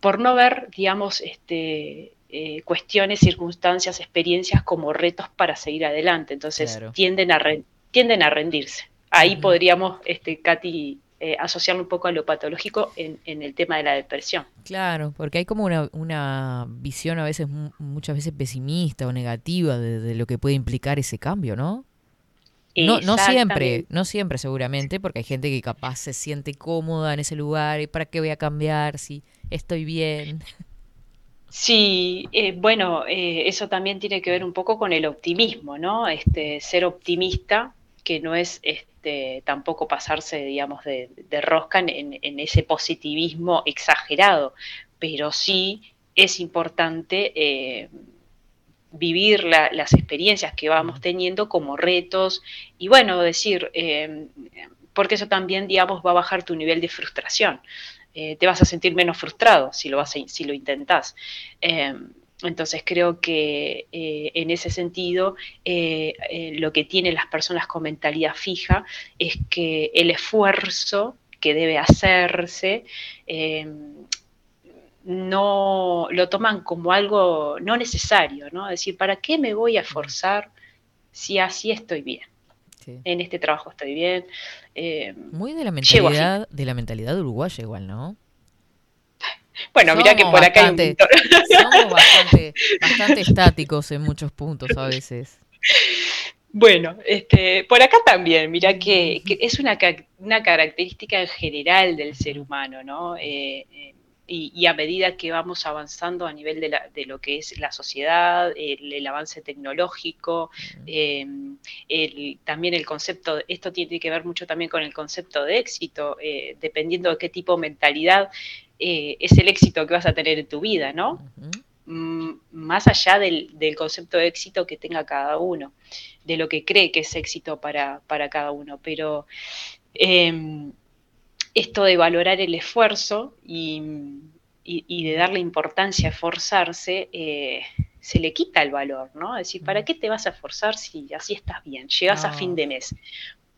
por no ver, digamos, este, eh, cuestiones, circunstancias, experiencias como retos para seguir adelante. Entonces Claro. tienden, a re- tienden a rendirse. Ahí podríamos, este, Katy, eh, asociarlo un poco a lo patológico en, en el tema de la depresión. Claro, porque hay como una, una visión a veces, mu- muchas veces pesimista o negativa de, de lo que puede implicar ese cambio, ¿no? No, no siempre, no siempre seguramente, porque hay gente que capaz se siente cómoda en ese lugar y para qué voy a cambiar si estoy bien. Sí, eh, bueno, eh, eso también tiene que ver un poco con el optimismo, ¿no? Este, ser optimista, que no es este, tampoco pasarse, digamos, de, de rosca en, en- en ese positivismo exagerado, pero sí es importante eh, vivir la- las experiencias que vamos teniendo como retos y bueno, decir, eh, porque eso también, digamos, va a bajar tu nivel de frustración. Eh, te vas a sentir menos frustrado si lo, vas a- si lo intentás. Eh, entonces creo que eh, en ese sentido eh, lo que tienen las personas con mentalidad fija es que el esfuerzo que debe hacerse eh, no lo toman como algo no necesario, ¿no? Es decir, ¿para qué me voy a esforzar si así estoy bien? Sí. En este trabajo estoy bien. eh, Muy de la mentalidad, de la mentalidad uruguaya igual, ¿no? bueno, mira que Somos por acá hay un bastante-. Somos bastante, bastante estáticos en muchos puntos a veces. Bueno, este, por acá también, mira que, que es una, una característica en general del ser humano, ¿no? Eh, eh, y, y a medida que vamos avanzando a nivel de, la- de lo que es la sociedad, el, el avance tecnológico, eh, el- también el concepto, esto tiene que ver mucho también con el concepto de éxito, eh, dependiendo de qué tipo de mentalidad eh, es el éxito que vas a tener en tu vida, ¿no? Mm, más allá del, del concepto de éxito que tenga cada uno, de lo que cree que es éxito para, para cada uno. Pero eh, esto de valorar el esfuerzo y, y- y de darle importancia a esforzarse, eh, se le quita el valor, ¿no? Es decir, ¿para qué te vas a esforzar si así estás bien? Llegas a No. fin de mes.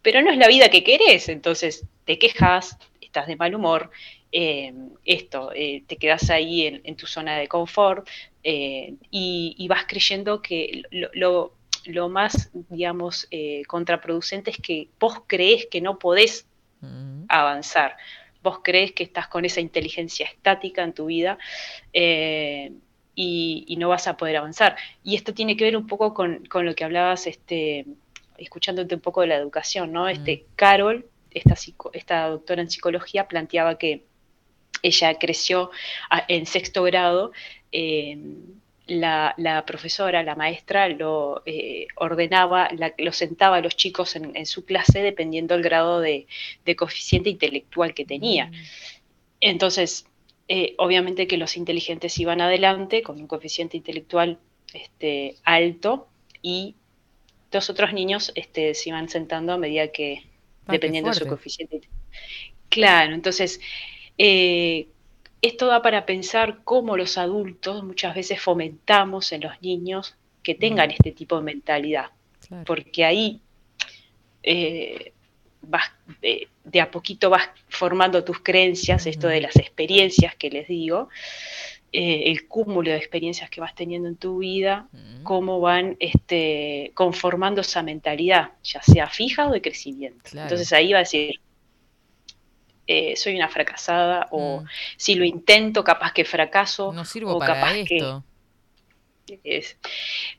Pero no es la vida que querés, entonces te quejas, estás de mal humor, eh, esto, eh, te quedas ahí en, en tu zona de confort eh, y, y vas creyendo que lo, lo- lo más, digamos, contraproducente es que vos crees que no podés Mm. avanzar. Vos crees que estás con esa inteligencia estática en tu vida eh, y, y no vas a poder avanzar. Y esto tiene que ver un poco con, con lo que hablabas, este, escuchándote un poco de la educación, ¿no? Este, Carol, esta, doctora en psicología, planteaba que ella creció a- en sexto grado. eh, la, la profesora, la maestra, lo eh, ordenaba, la- lo sentaba a los chicos en, en su clase dependiendo del grado de, de coeficiente intelectual que tenía. Entonces, eh, obviamente que los inteligentes iban adelante con un coeficiente intelectual este, alto y los otros niños este, se iban sentando a medida que, Ah, dependiendo de su coeficiente. Claro, entonces, eh, esto da para pensar cómo los adultos muchas veces fomentamos en los niños que tengan este tipo de mentalidad, Claro. porque ahí eh, vas, de, de a poquito vas formando tus creencias, esto de las experiencias que les digo, eh, el cúmulo de experiencias que vas teniendo en tu vida, cómo van este, conformando esa mentalidad, ya sea fija o de crecimiento. Claro. Entonces ahí va a decir, eh, soy una fracasada, o Mm. si lo intento, capaz que fracaso, No sirvo o para capaz que es-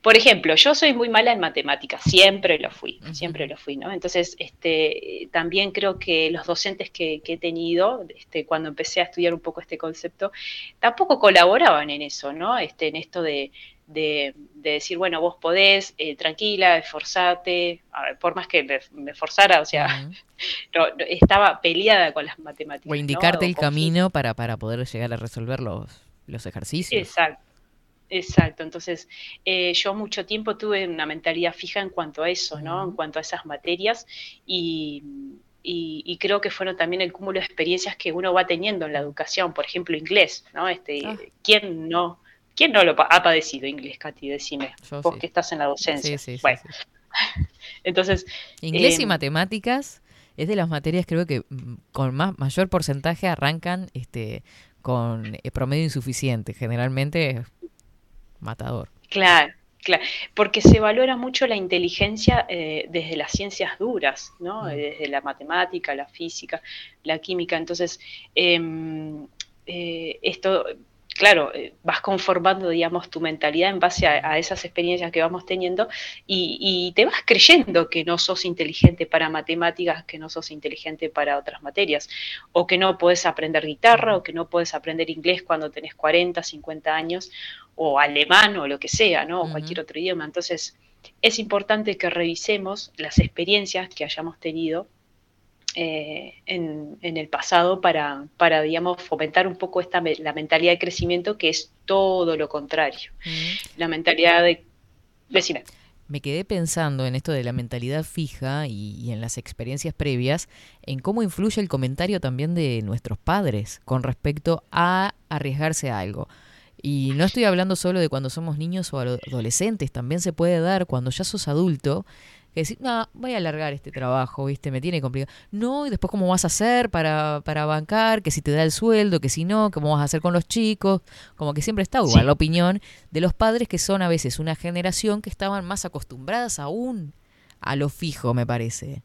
Por ejemplo, yo soy muy mala en matemáticas, siempre lo fui, siempre lo fui, ¿no? Entonces, este, también creo que los docentes que, que he tenido, este, cuando empecé a estudiar un poco este concepto, tampoco colaboraban en eso, ¿no? Este, en esto de, de- de decir, bueno, vos podés, eh, tranquila, esforzate, ver, por más que me, me esforzara, o sea, Mm. [LAUGHS] no- no, estaba peleada con las matemáticas. O ¿no? indicarte O el camino para, para poder llegar a resolver los, los ejercicios. Exacto, exacto. Entonces, eh, yo mucho tiempo tuve una mentalidad fija en cuanto a eso, ¿no? En Ujú. cuanto a esas materias y, y- y creo que fueron también el cúmulo de experiencias que uno va teniendo en la educación, por ejemplo, inglés, ¿no? Este, Ah. ¿quién no? ¿Quién no lo ha padecido inglés, Katy? Decime, Yo vos sí. que estás en la docencia. Sí, sí, bueno, [LAUGHS] entonces, Inglés y Em, matemáticas es de las materias creo que mm, con más mayor porcentaje arrancan este con eh, promedio insuficiente. Generalmente es matador. Claro, claro, porque se valora mucho la inteligencia eh, desde las ciencias duras, ¿no? Mm. Desde la matemática, la física, la química. Entonces, em, eh, esto, claro, eh, vas conformando, digamos, tu mentalidad en base a, a esas experiencias que vamos teniendo y, y te vas creyendo que no sos inteligente para matemáticas, que no sos inteligente para otras materias, o que no puedes aprender guitarra, o que no puedes aprender inglés cuando tenés 40, 50 años, o alemán, o lo que sea, ¿no? O cualquier otro idioma. Entonces, es importante que revisemos las experiencias que hayamos tenido eh, en, en el pasado para, para, digamos, fomentar un poco esta, me- la mentalidad de crecimiento que es todo lo contrario. Mm. La mentalidad de... Decime. me quedé pensando en esto de la mentalidad fija y, y en las experiencias previas, en cómo influye el comentario también de nuestros padres con respecto a arriesgarse a algo. Y no estoy hablando solo de cuando somos niños o ado- adolescentes, también se puede dar cuando ya sos adulto, que decís, no, voy a alargar este trabajo, ¿viste? Me tiene complicado. No, y después cómo vas a hacer para, para bancar, que si te da el sueldo, que si no, cómo vas a hacer con los chicos. Como que siempre está igual Sí. la opinión de los padres que son a veces una generación que estaban más acostumbradas aún a lo fijo, me parece.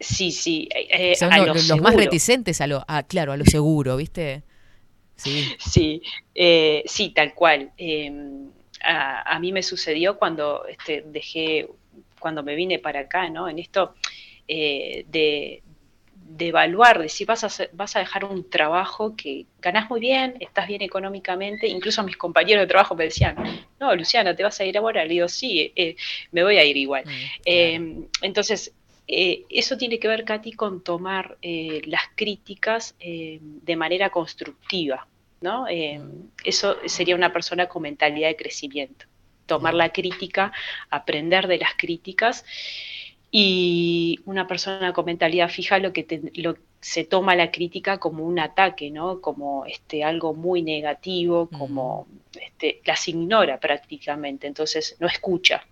Sí, sí, eh, Son a lo- lo los más reticentes a lo, a, claro, a lo seguro, ¿viste? Sí. Sí, eh, sí, tal cual. Eh, a, a mí me sucedió cuando este, dejé, cuando me vine para acá, ¿no? En esto eh, de, de evaluar, de si vas a, hacer- vas a dejar un trabajo que ganás muy bien, estás bien económicamente, incluso mis compañeros de trabajo me decían, no, Luciana, ¿te vas a ir ahora? Le digo, sí, eh, me voy a ir igual. Mm, Eh, entonces, eh, eso tiene que ver, Katy, con tomar eh, las críticas eh, de manera constructiva, ¿no? Eh, eso sería una persona con mentalidad de crecimiento. Tomar la crítica, aprender de las críticas y una persona con mentalidad fija lo que te- lo- se toma la crítica como un ataque, ¿no? Como este, algo muy negativo, como este, las ignora prácticamente, entonces no escucha.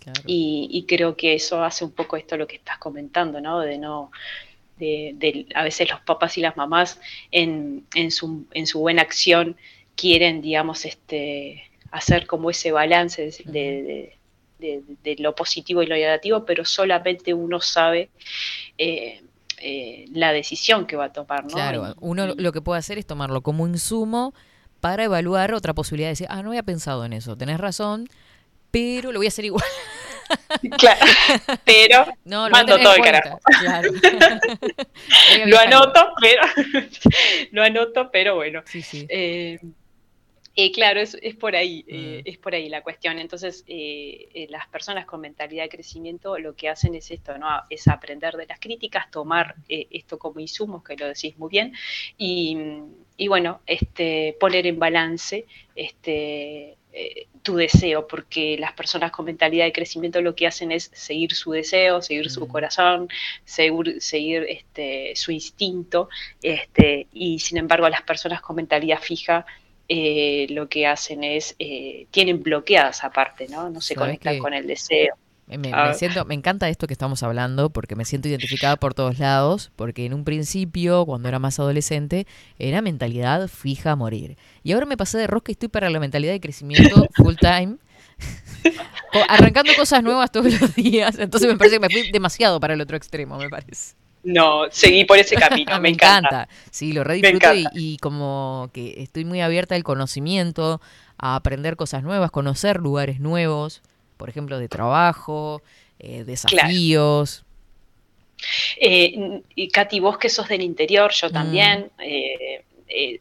claro. Y, y creo que eso hace un poco esto lo que estás comentando, ¿no? De no, de, de- a veces los papás y las mamás en, en su, en su buena acción quieren, digamos, este, hacer como ese balance de, de- de- de- de lo positivo y lo negativo, pero solamente uno sabe eh, eh, la decisión que va a tomar, ¿no? Claro, uno lo que puede hacer es tomarlo como insumo para evaluar otra posibilidad de decir, ah, no había pensado en eso, tenés razón, pero lo voy a hacer igual. [LAUGHS] Claro, pero [LAUGHS] No, mando todo el carajo. Claro. [LAUGHS] Lo anoto, pero lo anoto, pero bueno. Sí, sí. Eh, eh, claro, es, es por ahí, eh, Mm. es por ahí la cuestión. Entonces, eh, eh, las personas con mentalidad de crecimiento lo que hacen es esto, ¿no? Es aprender de las críticas, tomar esto como insumos, que lo decís muy bien, y, y bueno, este, poner en balance este, tu deseo, porque las personas con mentalidad de crecimiento lo que hacen es seguir su deseo, seguir su Mm. corazón, seguir, seguir este, su instinto, este, y sin embargo las personas con mentalidad fija eh, lo que hacen es, eh, tienen bloqueadas aparte, ¿no? No se ¿Sabes conectan qué? con el deseo. Me, me- Ah. me siento, me encanta esto que estamos hablando porque me siento identificada por todos lados, porque en un principio, cuando era más adolescente, era mentalidad fija a morir. Y ahora me pasé de rosca y estoy para la mentalidad de crecimiento [LAUGHS] full time, arrancando cosas nuevas todos los días. Entonces me parece que me fui demasiado para el otro extremo, me parece. No, seguí por ese camino, [LAUGHS] me, encanta. Sí, lo re Me disfruto y, como que estoy muy abierta al conocimiento, a aprender cosas nuevas, conocer lugares nuevos, por ejemplo, de trabajo, eh, desafíos. Eh, y Katy, vos que sos del interior, Mm. yo también, eh, eh,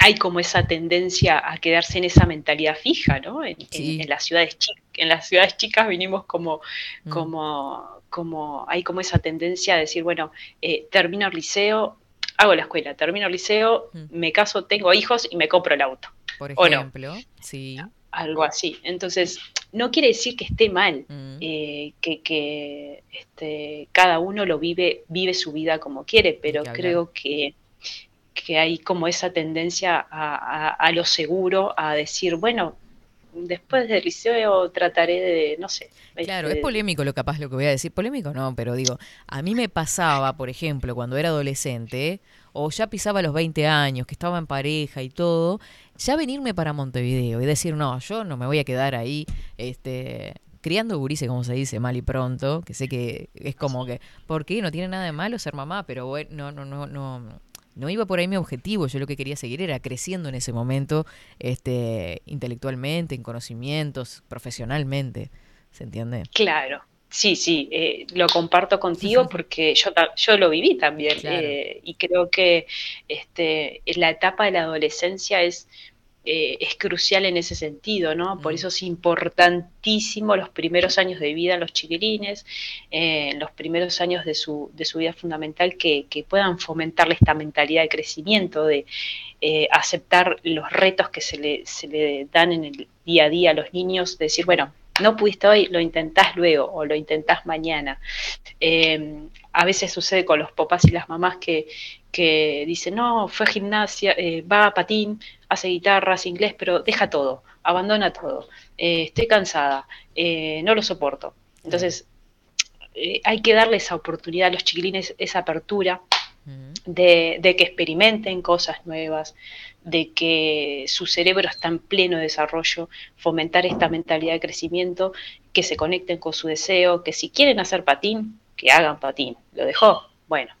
hay como esa tendencia a quedarse en esa mentalidad fija, ¿no? En, en- Sí. en las ciudades chicas, en las ciudades chicas vinimos como, Mm. como, como, hay como esa tendencia a decir, bueno, eh, termino el liceo, hago la escuela, termino el liceo, Mm. me caso, tengo hijos y me compro el auto, Por ¿O no? ejemplo, sí. algo así. Entonces, no quiere decir que esté mal, Mm. eh, que, que, este, cada uno lo vive, vive su vida como quiere, pero que creo que, que hay como esa tendencia a, a- a lo seguro, a decir, bueno, después del liceo trataré de, no sé. Claro, este, es polémico lo capaz lo que voy a decir. Polémico no, pero digo, a mí me pasaba, por ejemplo, cuando era adolescente, o ya pisaba los 20 años, que estaba en pareja y todo, ya venirme para Montevideo y decir, no, yo no me voy a quedar ahí, este criando gurises, como se dice, mal y pronto, que sé que es como que, ¿por qué? No tiene nada de malo ser mamá, pero bueno, no, no, no, no, no iba por ahí mi objetivo, yo lo que quería seguir era creciendo en ese momento, este, intelectualmente, en conocimientos, profesionalmente, ¿se entiende? Claro, sí, sí, eh, lo comparto contigo [LAUGHS] porque yo, yo lo viví también Claro. eh, y creo que este, la etapa de la adolescencia es, eh, es crucial en ese sentido, ¿no? Por Mm. eso es importantísimo los primeros años de vida en los chiquilines, eh, los primeros años de su, de su vida fundamental que, que puedan fomentarle esta mentalidad de crecimiento, de eh, aceptar los retos que se le, se le dan en el día a día a los niños, de decir, bueno, no pudiste hoy, lo intentás luego o lo intentás mañana. Eh, a veces sucede con los papás y las mamás que, que dicen, no, fue a gimnasia, eh, va a patín, hace guitarra, hace inglés, pero deja todo, abandona todo, eh, estoy cansada, eh, no lo soporto. Entonces, hay que darle esa oportunidad a los chiquilines, esa apertura de, de que experimenten cosas nuevas, de que su cerebro está en pleno desarrollo, fomentar esta mentalidad de crecimiento, que se conecten con su deseo, que si quieren hacer patín, que hagan patín. ¿Lo dejó? Bueno,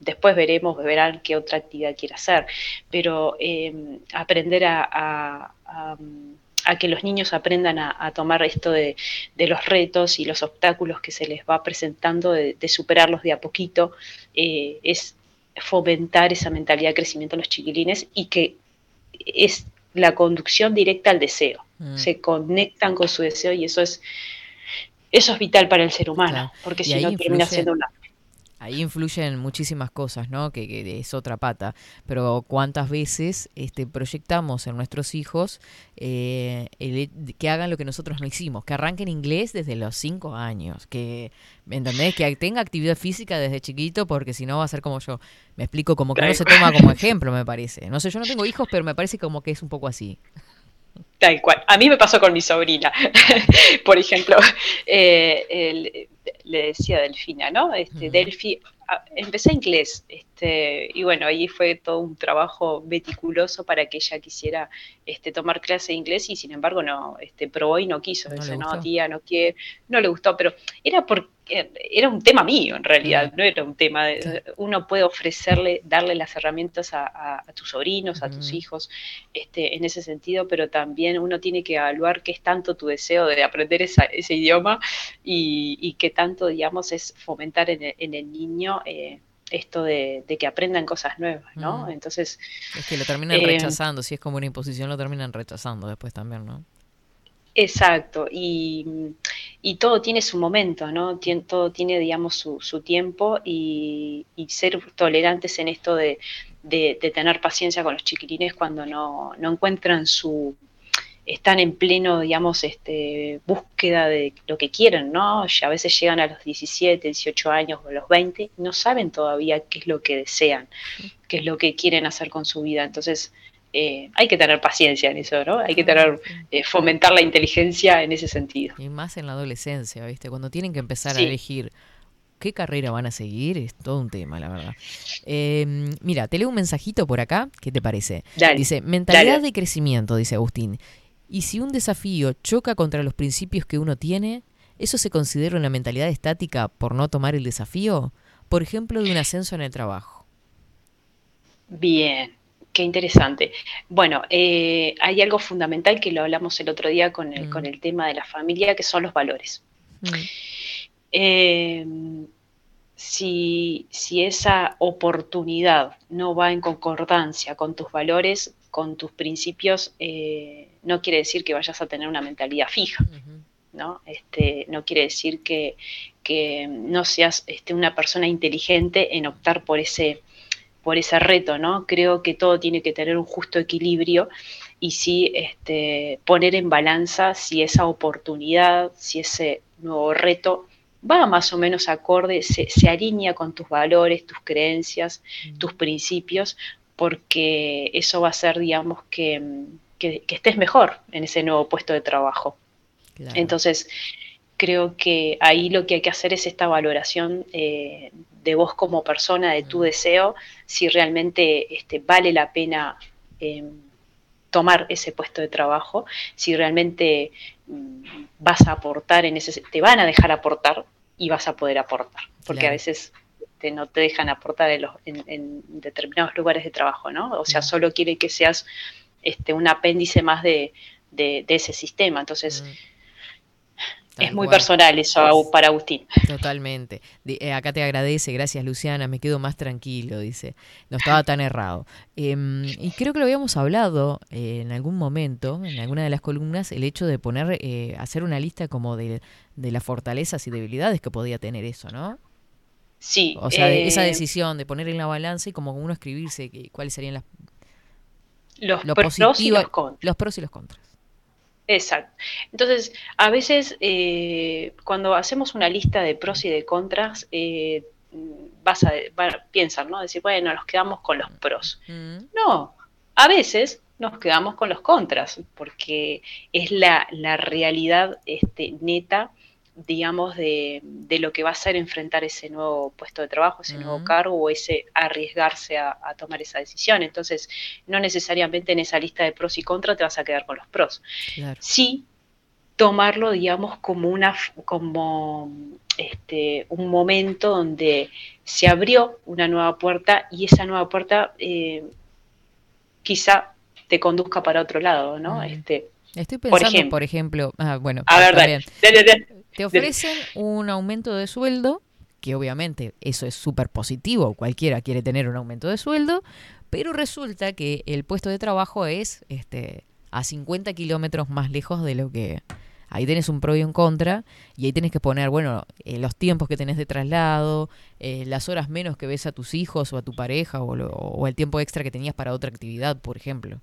después veremos, verán qué otra actividad quiere hacer, pero eh, aprender a, a- a, a que los niños aprendan a, tomar esto de, de los retos y los obstáculos que se les va presentando, de, de superarlos de a poquito, eh, es fomentar esa mentalidad de crecimiento en los chiquilines y que es la conducción directa al deseo. Mm. Se conectan con su deseo y eso es eso es vital para el ser humano, Claro. porque Y si no termina siendo una Ahí influyen muchísimas cosas, ¿no? Que, que es otra pata. Pero cuántas veces este, proyectamos en nuestros hijos eh, que hagan lo que nosotros no hicimos, que arranquen inglés desde los cinco años, que, ¿me entendés? Que tenga actividad física desde chiquito, porque si no va a ser como yo. Me explico, como que Tal se toma como ejemplo, me parece. No sé, yo no tengo hijos, pero me parece como que es un poco así. Tal cual. A mí me pasó con mi sobrina, [LAUGHS] por ejemplo, eh, le decía a Delfina, ¿no? Este. Delfi, a- empecé inglés, este, y bueno, ahí fue todo un trabajo meticuloso para que ella quisiera este, tomar clase de inglés y sin embargo no, este, probó y no quiso. ¿No Dice, no, tía, no quiere, no le gustó, pero era porque era un tema mío en realidad, no era un tema de, uno puede ofrecerle, darle las herramientas a, a- a tus sobrinos, a tus hijos, este, en ese sentido, pero también uno tiene que evaluar qué es tanto tu deseo de aprender esa- ese idioma y, y qué tanto, digamos, es fomentar en el, en el niño eh, esto de, de que aprendan cosas nuevas, ¿no? Mm. Entonces, Es que lo terminan Eh, rechazando, si es como una imposición, lo terminan rechazando después también, ¿no? Exacto, y, y todo tiene su momento, ¿no? Tien- todo tiene, digamos, su, su tiempo y, y ser tolerantes en esto de, de- de tener paciencia con los chiquilines cuando no, no encuentran su, están en pleno, digamos, este, búsqueda de lo que quieren, ¿no? A veces llegan a los 17, 18 años o a los 20, no saben todavía qué es lo que desean, qué es lo que quieren hacer con su vida. Entonces, eh, hay que tener paciencia en eso, ¿no? Hay que tener, eh, fomentar la inteligencia en ese sentido. Y más en la adolescencia, ¿viste? Cuando tienen que empezar a elegir qué carrera van a seguir, es todo un tema, la verdad. Eh, mira, te leo un mensajito por acá, ¿qué te parece? Dale, Dice, mentalidad dale. de crecimiento, dice Agustín. Y si un desafío choca contra los principios que uno tiene, ¿eso se considera una mentalidad estática por no tomar el desafío? Por ejemplo, de un ascenso en el trabajo. Bien, qué interesante. Bueno, eh, hay algo fundamental que lo hablamos el otro día con el, Mm. con el tema de la familia, que son los valores. Mm, Eh, si, si esa oportunidad no va en concordancia con tus valores, con tus principios, eh, no quiere decir que vayas a tener una mentalidad fija. ¿no? Este, no quiere decir que, que no seas este, una persona inteligente en optar por ese, por ese reto, ¿no? Creo que todo tiene que tener un justo equilibrio y sí este, poner en balanza si esa oportunidad, si ese nuevo reto va más o menos acorde, se, se alinea con tus valores, tus creencias, tus principios, porque eso va a hacer, digamos, que, que- que estés mejor en ese nuevo puesto de trabajo. Claro. Entonces, creo que ahí lo que hay que hacer es esta valoración eh, de vos como persona, de tu Mm. deseo, si realmente este, vale la pena eh, tomar ese puesto de trabajo, si realmente mm, vas a aportar en ese, te van a dejar aportar y vas a poder aportar, porque Claro. a veces este, no te dejan aportar en, los- en- en determinados lugares de trabajo, ¿no? O sea, Mm. solo quiere que seas este, un apéndice más de, de- de ese sistema. Entonces, Mm. Es muy cual. personal eso para Agustín. Totalmente. Eh, acá te agradece, gracias Luciana, me quedo más tranquilo, dice. No estaba tan errado. Em, y creo que lo habíamos hablado eh, en algún momento, en alguna de las columnas, el hecho de poner, eh, hacer una lista como de, de las fortalezas y debilidades que podía tener eso, ¿no? Sí, O sea, de esa decisión de poner en la balanza y como uno escribirse que- cuáles serían las, los lo pros y los contras. los pros y los contras. Exacto. Entonces, a veces eh, cuando hacemos una lista de pros y de contras, eh, vas a, va- piensan, ¿no? Decir, bueno, nos quedamos con los pros. Mm, No, a veces nos quedamos con los contras, porque es la, la realidad este, neta, digamos, de, de lo que va a ser enfrentar ese nuevo puesto de trabajo, ese nuevo cargo o ese arriesgarse a, a tomar esa decisión. Entonces, no necesariamente en esa lista de pros y contras te vas a quedar con los pros. claro. Sí tomarlo, digamos, como una como este, un momento donde se abrió una nueva puerta y esa nueva puerta eh, quizá te conduzca para otro lado, ¿no? Este, Estoy Por pensando, ejemplo. por ejemplo, ah, bueno, a ver, dale, dale, dale. Te ofrecen un aumento de sueldo, que obviamente eso es súper positivo, cualquiera quiere tener un aumento de sueldo, pero resulta que el puesto de trabajo es este, a 50 kilómetros más lejos de lo que... Ahí tenés un pro y un contra, y ahí tenés que poner, bueno, eh, los tiempos que tenés de traslado, eh, las horas menos que ves a tus hijos o a tu pareja, o, lo- o el tiempo extra que tenías para otra actividad, por ejemplo.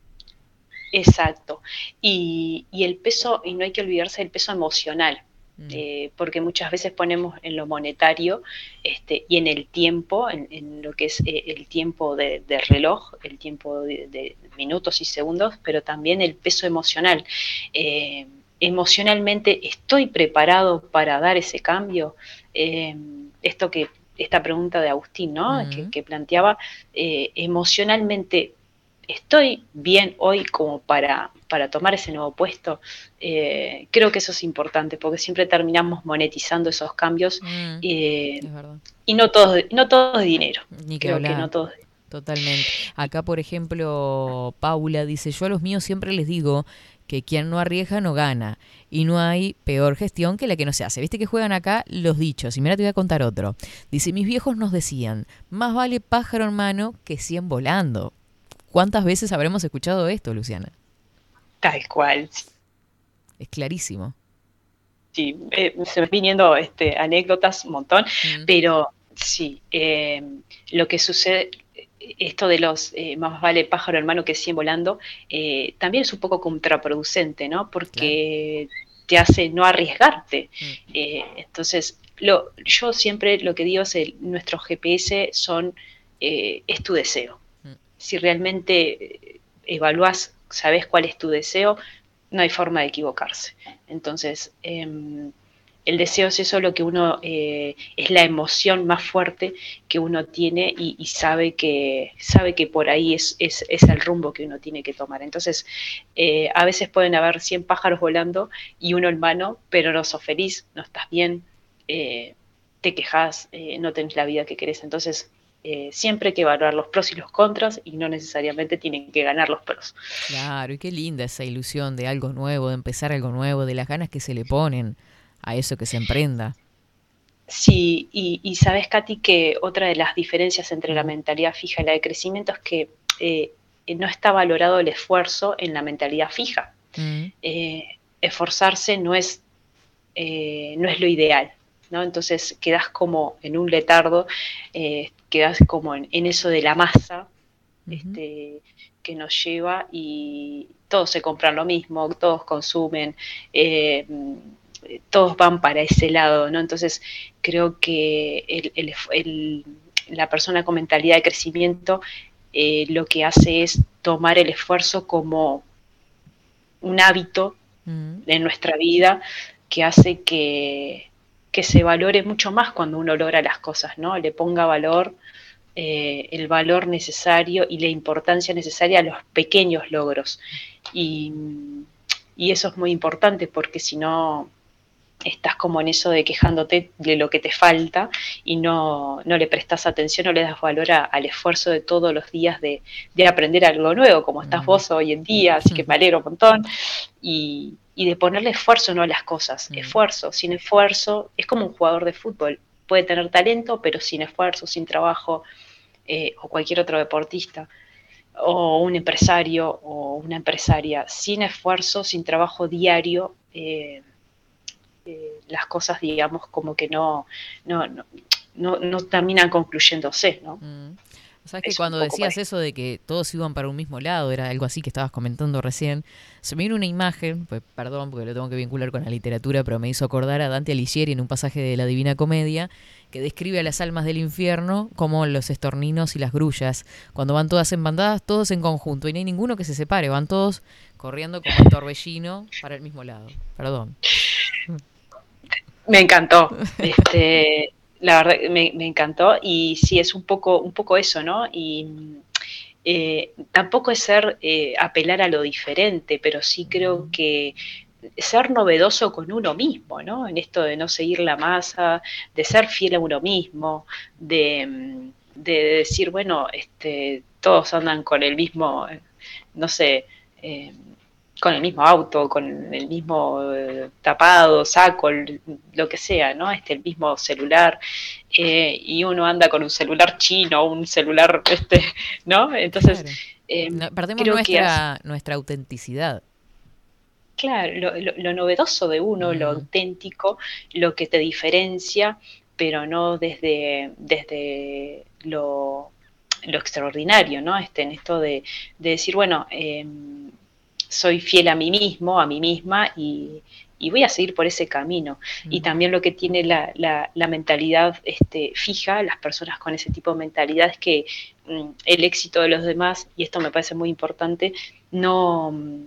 Exacto. Y, y el peso, y no hay que olvidarse del peso emocional. Mm, eh, porque muchas veces ponemos en lo monetario este, y en el tiempo, en, en lo que es eh, el tiempo de, de reloj, el tiempo de, de minutos y segundos, pero también el peso emocional. Eh, emocionalmente, ¿estoy preparado para dar ese cambio? Esto que, esta pregunta de Agustín, ¿no? Ujú. que, que planteaba, eh, emocionalmente, ¿estoy bien hoy como para, para tomar ese nuevo puesto? Eh, creo que eso es importante porque siempre terminamos monetizando esos cambios mm, eh, es y no todo, no todo es dinero. Ni que Creo que hablar. no todo es Totalmente. Acá, por ejemplo, Paula dice, yo a los míos siempre les digo que quien no arriesga no gana. Y no hay peor gestión que la que no se hace. ¿Viste que juegan acá los dichos? Y mira, te voy a contar otro. Dice, mis viejos nos decían, más vale pájaro en mano que cien volando. ¿Cuántas veces habremos escuchado esto, Luciana? tal cual. Es clarísimo. Sí, eh, se me viniendo este, anécdotas un montón, Mm, pero sí, eh, lo que sucede, esto de los eh, más vale pájaro hermano que 100 volando, eh, también es un poco contraproducente, ¿no? Porque te hace no arriesgarte. mm, Eh, entonces, lo, yo siempre lo que digo es el, nuestros GPS son, es tu deseo. Si realmente eh, evalúas, sabes cuál es tu deseo, no hay forma de equivocarse. Entonces, em, el deseo es eso lo que uno, eh, es la emoción más fuerte que uno tiene y, sabe, que, sabe que por ahí es, es, el rumbo que uno tiene que tomar. Entonces, eh, a veces pueden haber 100 pájaros volando y uno en mano, pero no sos feliz, no estás bien, te quejas, no tenés la vida que querés. Entonces, eh, siempre hay que evaluar los pros y los contras y no necesariamente tienen que ganar los pros. Claro, y qué linda esa ilusión de algo nuevo, de empezar algo nuevo, de las ganas que se le ponen a eso que se emprenda. Sí, y, y sabes, Katy, que otra de las diferencias entre la mentalidad fija y la de crecimiento es que eh, no está valorado el esfuerzo en la mentalidad fija. Mm, Eh, esforzarse no es, eh, no es lo ideal, ¿no? Entonces quedas como en un letardo, eh, quedas como en, en eso de la masa este, que nos lleva y todos se compran lo mismo, todos consumen, eh, todos van para ese lado, ¿no? Entonces creo que el- el- el- la persona con mentalidad de crecimiento eh, lo que hace es tomar el esfuerzo como un hábito Mm, en nuestra vida que hace que, que se valore mucho más cuando uno logra las cosas, ¿no? Le ponga valor, eh, el valor necesario y la importancia necesaria a los pequeños logros. Y, y eso es muy importante porque si no estás como en eso de quejándote de lo que te falta y no, no le prestas atención, no le das valor a- al esfuerzo de todos los días de, de aprender algo nuevo, como estás vos hoy en día, así que me alegro un montón y, y de ponerle esfuerzo no a las cosas. Mm. Esfuerzo, sin esfuerzo, es como un jugador de fútbol. Puede tener talento, pero sin esfuerzo, sin trabajo, eh, o cualquier otro deportista, o un empresario o una empresaria, sin esfuerzo, sin trabajo diario, eh, eh, las cosas, digamos, como que no, no, no, no, no terminan concluyéndose, ¿no? mm. Sabes que cuando decías eso de que todos iban para un mismo lado, era algo así que estabas comentando recién, se me vino una imagen, pues perdón porque lo tengo que vincular con la literatura, pero me hizo acordar a Dante Alighieri en un pasaje de la Divina Comedia que describe a las almas del infierno como los estorninos y las grullas. Cuando van todas en bandadas, todos en conjunto y no hay ninguno que se separe, van todos corriendo como el torbellino para el mismo lado. Perdón. Me encantó. [LAUGHS] Este, la verdad, me, me encantó. Y sí, es un poco, un poco eso, ¿no? Y eh, tampoco es ser eh, apelar a lo diferente, pero sí creo que ser novedoso con uno mismo, ¿no? En esto de no seguir la masa, de ser fiel a uno mismo, de, de decir, bueno, este, todos andan con el mismo, no sé, eh, con el mismo auto, con el mismo eh, tapado, saco, lo que sea, ¿no? Este, el mismo celular, eh, y uno anda con un celular chino, un celular, [LAUGHS] este, ¿no? Entonces, Claro. eh, No, perdemos creo que nuestra, autenticidad. Claro, lo, lo- lo novedoso de uno, lo auténtico, lo que te diferencia, pero no desde, desde lo, lo extraordinario, ¿no? Este, en esto de, de decir, bueno, em, soy fiel a mí mismo, a mí misma, y, y voy a seguir por ese camino. Y también lo que tiene la, la- la mentalidad este, fija, las personas con ese tipo de mentalidad, es que mm, el éxito de los demás, y esto me parece muy importante, no, mm,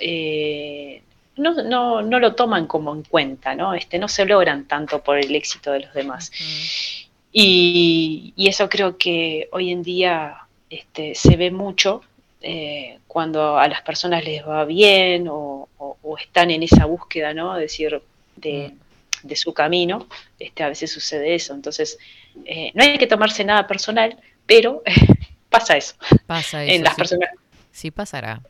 eh, no, no, no lo toman como en cuenta, ¿no? Este, no se logran tanto por el éxito de los demás. Y, y eso creo que hoy en día este, se ve mucho eh, cuando a las personas les va bien o, o- o están en esa búsqueda, ¿no? Es decir, de, de su camino, este, a veces sucede eso. Entonces, eh, no hay que tomarse nada personal, pero [LAUGHS] pasa eso. Pasa eso. En las sí, personas sí pasará.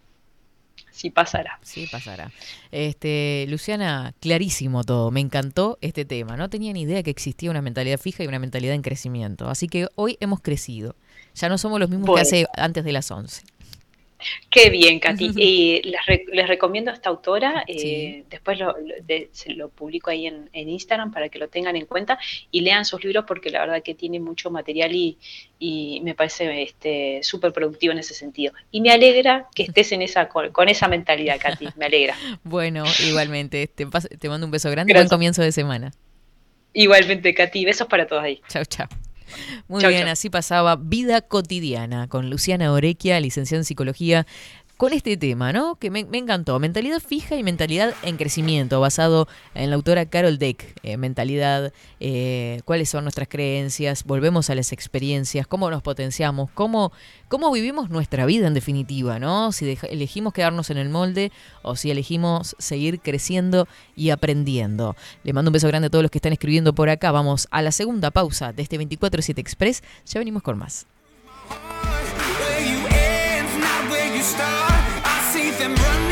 sí pasará. Sí, pasará. Este, Luciana, clarísimo todo. Me encantó este tema. No tenía ni idea que existía una mentalidad fija y una mentalidad en crecimiento. Así que hoy hemos crecido. Ya no somos los mismos Bueno. que hace antes de las 11. Qué bien, Katy. [LAUGHS] Eh, les, re- les recomiendo a esta autora. eh, Sí. Después lo, lo- de- se lo publico ahí en, en Instagram para que lo tengan en cuenta y lean sus libros porque la verdad que tiene mucho material y, y me parece este, súper productivo en ese sentido. Y me alegra que estés en esa, con, con esa mentalidad, Katy. Me alegra. [LAUGHS] Bueno, igualmente. Te, te mando un beso grande. Gracias. Buen comienzo de semana. Igualmente, Katy. Besos para todos ahí. Chau, chau. Muy Chau, bien, chau. así pasaba Vida Cotidiana con Luciana Orequia, licenciada en psicología, con este tema, ¿no? Que me, encantó. Mentalidad fija y mentalidad en crecimiento, basado en la autora Carol Deck. Eh, mentalidad, eh, cuáles son nuestras creencias, volvemos a las experiencias, cómo nos potenciamos, cómo, cómo vivimos nuestra vida en definitiva, ¿no? Si elegimos quedarnos en el molde o si elegimos seguir creciendo y aprendiendo. Le mando un beso grande a todos los que están escribiendo por acá. Vamos a la segunda pausa de este 24-7 Express. Ya venimos con más. Where I'm running.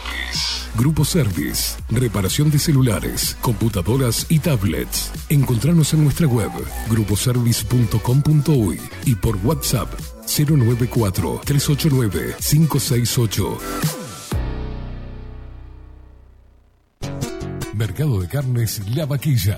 Grupo Service. Reparación de celulares, computadoras y tablets. Encontranos en nuestra web gruposervice.com.uy y por WhatsApp 094 389 568. Mercado de Carnes La Vaquilla.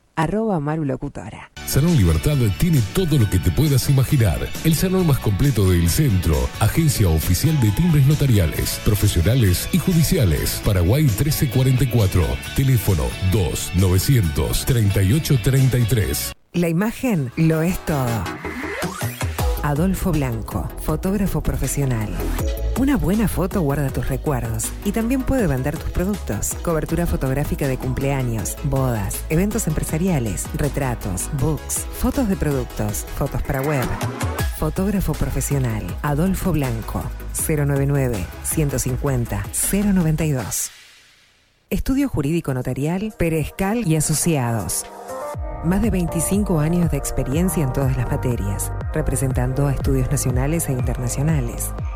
arroba marulocutora. Salón Libertad tiene todo lo que te puedas imaginar. El salón más completo del centro. Agencia oficial de timbres notariales, profesionales y judiciales. Paraguay 1344. Teléfono 2 900 3833. La imagen lo es todo. Adolfo Blanco, fotógrafo profesional. Una buena foto guarda tus recuerdos y también puede vender tus productos. Cobertura fotográfica de cumpleaños, bodas, eventos empresariales, retratos, books, fotos de productos, fotos para web. Fotógrafo profesional, Adolfo Blanco, 099 150 092. Estudio Jurídico Notarial, Perezcal y Asociados. Más de 25 años de experiencia en todas las materias, representando a estudios nacionales e internacionales.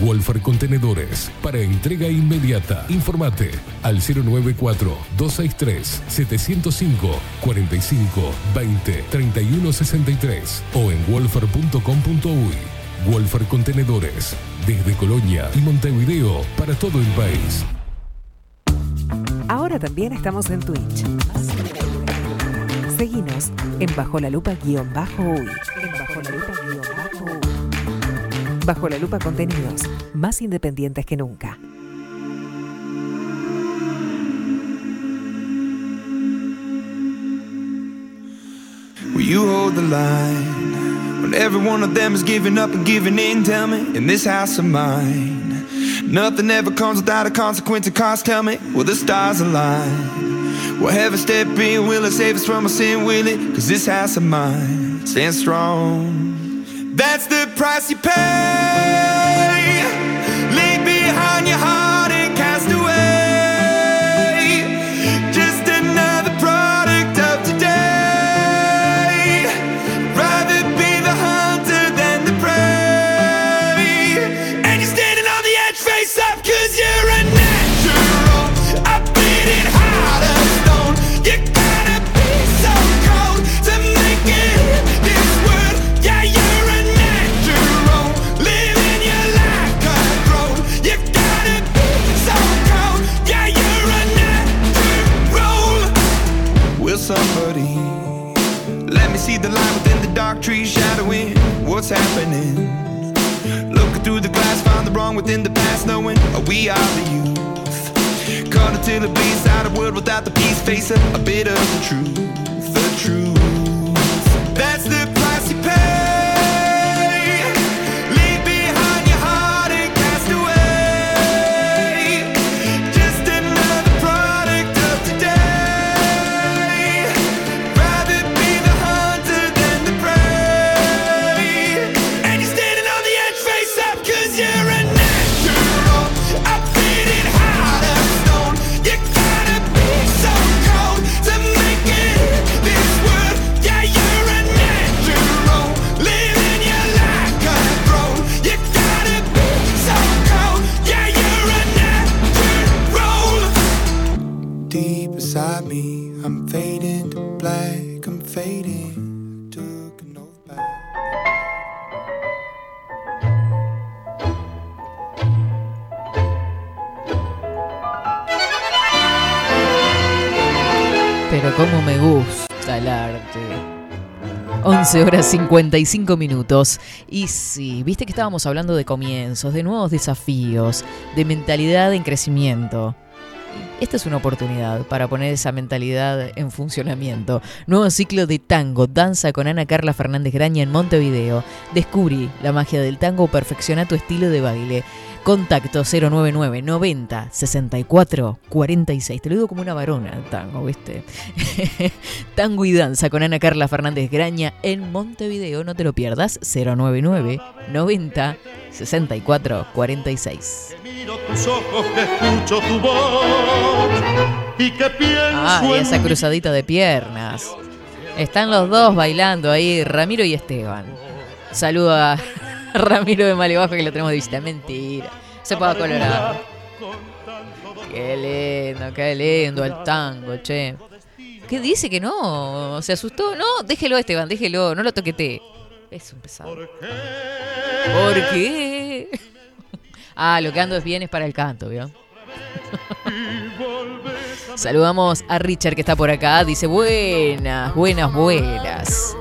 Wolfer Contenedores para entrega inmediata. Informate al 094-263-705 45 20 31 63 o en wolfer.com.uy. Wolfer Contenedores desde Colonia y Montevideo para todo el país. Ahora también estamos en Twitch. Seguinos en Bajo la Lupa guion bajo uy. En Bajo la Lupa guion bajo la Lupa contenidos más independientes que nunca. Will you hold the line when every one of them is giving up and giving in? Tell me, in this house of mine, nothing ever comes without a consequence and cost. Tell me, will the stars align? Will heaven step in? Will it save us from our sin? Will it? Cause this house of mine stands strong. That's the price you pay. Leave behind your heart within the past, knowing we are the youth. Caught until it bleeds out a world without the peace, facing a bit of the truth, the truth. 11 horas 55 minutos. Y sí, viste que estábamos hablando de comienzos, de nuevos desafíos, de mentalidad en crecimiento. Esta es una oportunidad para poner esa mentalidad en funcionamiento. Nuevo ciclo de tango, danza con Ana Carla Fernández Graña en Montevideo. Descubrí la magia del tango, perfecciona tu estilo de baile. Contacto 099 90 64 46. Te lo digo como una varona tango, ¿viste? [LAUGHS] tango y danza con Ana Carla Fernández Graña en Montevideo. No te lo pierdas. 099 90 64 46. Miro tus ojos, que escucho tu voz y que pienso Ay, en esa cruzadita de piernas. Están los dos bailando ahí, Ramiro y Esteban. Saludo a [LAUGHS] Ramiro de Malebajo que lo tenemos de visita. Mentira. Se puede colorar. Qué lindo, qué lindo el tango, che. ¿Qué dice que no? ¿Se asustó? No, déjelo Esteban, déjelo, no lo toquete. Es un pesado. ¿Por qué? [LAUGHS] Ah, lo que ando es bien es para el canto, ¿vio? [LAUGHS] Saludamos a Richard que está por acá. Dice, buenas, buenas, buenas.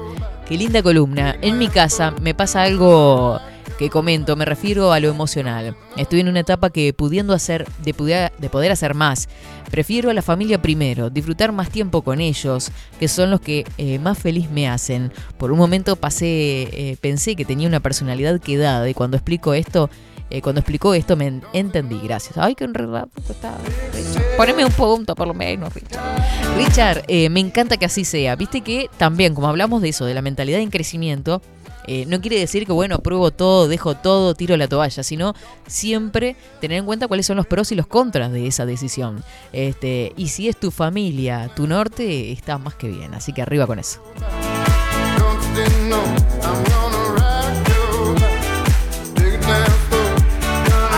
Qué linda columna. En mi casa me pasa algo que comento, me refiero a lo emocional. Estoy en una etapa que pudiendo hacer, de poder, de poder hacer más, prefiero a la familia primero, disfrutar más tiempo con ellos, que son los que eh, más feliz me hacen. Por un momento pasé, eh, pensé que tenía una personalidad quedada y cuando explico esto, eh, cuando explicó esto me en- entendí, gracias. Ay, qué enredado que está. Poneme un punto por lo menos, Richard. Richard, eh, me encanta que así sea. Viste que también, como hablamos de eso, de la mentalidad en crecimiento, eh, no quiere decir que, bueno, pruebo todo, dejo todo, tiro la toalla, sino siempre tener en cuenta cuáles son los pros y los contras de esa decisión. Este, y si es tu familia, tu norte, está más que bien. Así que arriba con eso.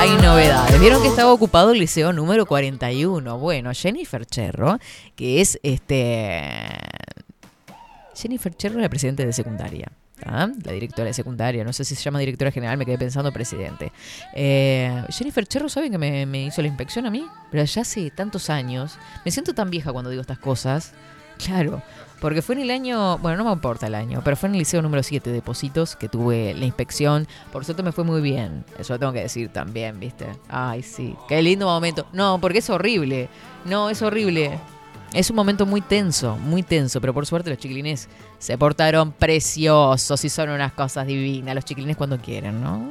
Hay novedades. Vieron que estaba ocupado el liceo número 41. Bueno, Jennifer Cherro, que es este. Jennifer Cherro, la presidenta de secundaria. La directora de secundaria, no sé si se llama directora general, me quedé pensando presidente. Eh, Jennifer Cherro, ¿saben que me, me hizo la inspección a mí? Pero ya hace tantos años. Me siento tan vieja cuando digo estas cosas. Claro, porque fue en el año, bueno, no me importa el año, pero fue en el liceo número 7 de Positos que tuve la inspección. Por suerte me fue muy bien. Eso lo tengo que decir también, ¿viste? Ay, sí. Qué lindo momento. No, porque es horrible. No, es horrible. Es un momento muy tenso, muy tenso, pero por suerte los chiquilines se portaron preciosos y son unas cosas divinas. Los chiquilines cuando quieren, ¿no?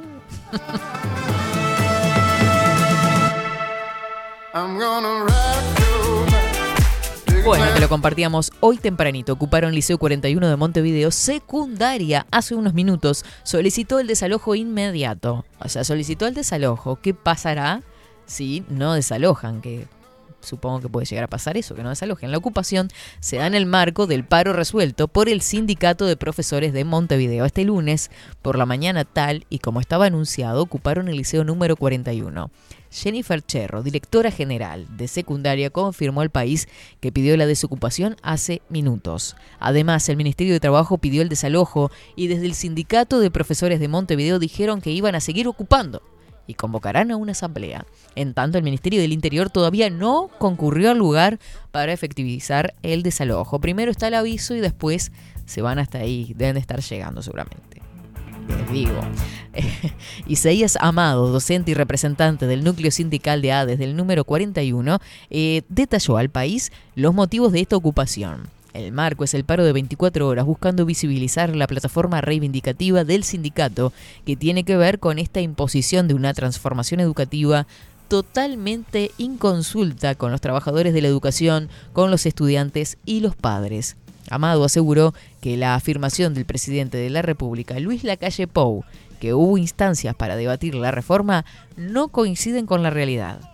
Bueno, te lo compartíamos hoy tempranito. Ocuparon Liceo 41 de Montevideo, secundaria, hace unos minutos. Solicitó el desalojo inmediato. O sea, solicitó el desalojo. ¿Qué pasará si no desalojan? Que supongo que puede llegar a pasar eso, que no desalojen. La ocupación se da en el marco del paro resuelto por el Sindicato de Profesores de Montevideo. Este lunes, por la mañana tal y como estaba anunciado, ocuparon el liceo número 41. Jennifer Cherro, directora general de secundaria, confirmó al país que pidió la desocupación hace minutos. Además, el Ministerio de Trabajo pidió el desalojo y desde el Sindicato de Profesores de Montevideo dijeron que iban a seguir ocupando y convocarán a una asamblea. En tanto, el Ministerio del Interior todavía no concurrió al lugar para efectivizar el desalojo. Primero está el aviso y después se van hasta ahí. Deben de estar llegando seguramente. Les digo. [LAUGHS] Isaías Amado, docente y representante del núcleo sindical de ADES del número 41, eh, detalló al país los motivos de esta ocupación. El marco es el paro de 24 horas buscando visibilizar la plataforma reivindicativa del sindicato que tiene que ver con esta imposición de una transformación educativa totalmente inconsulta con los trabajadores de la educación, con los estudiantes y los padres. Amado aseguró que la afirmación del presidente de la República, Luis Lacalle Pou, que hubo instancias para debatir la reforma, no coinciden con la realidad.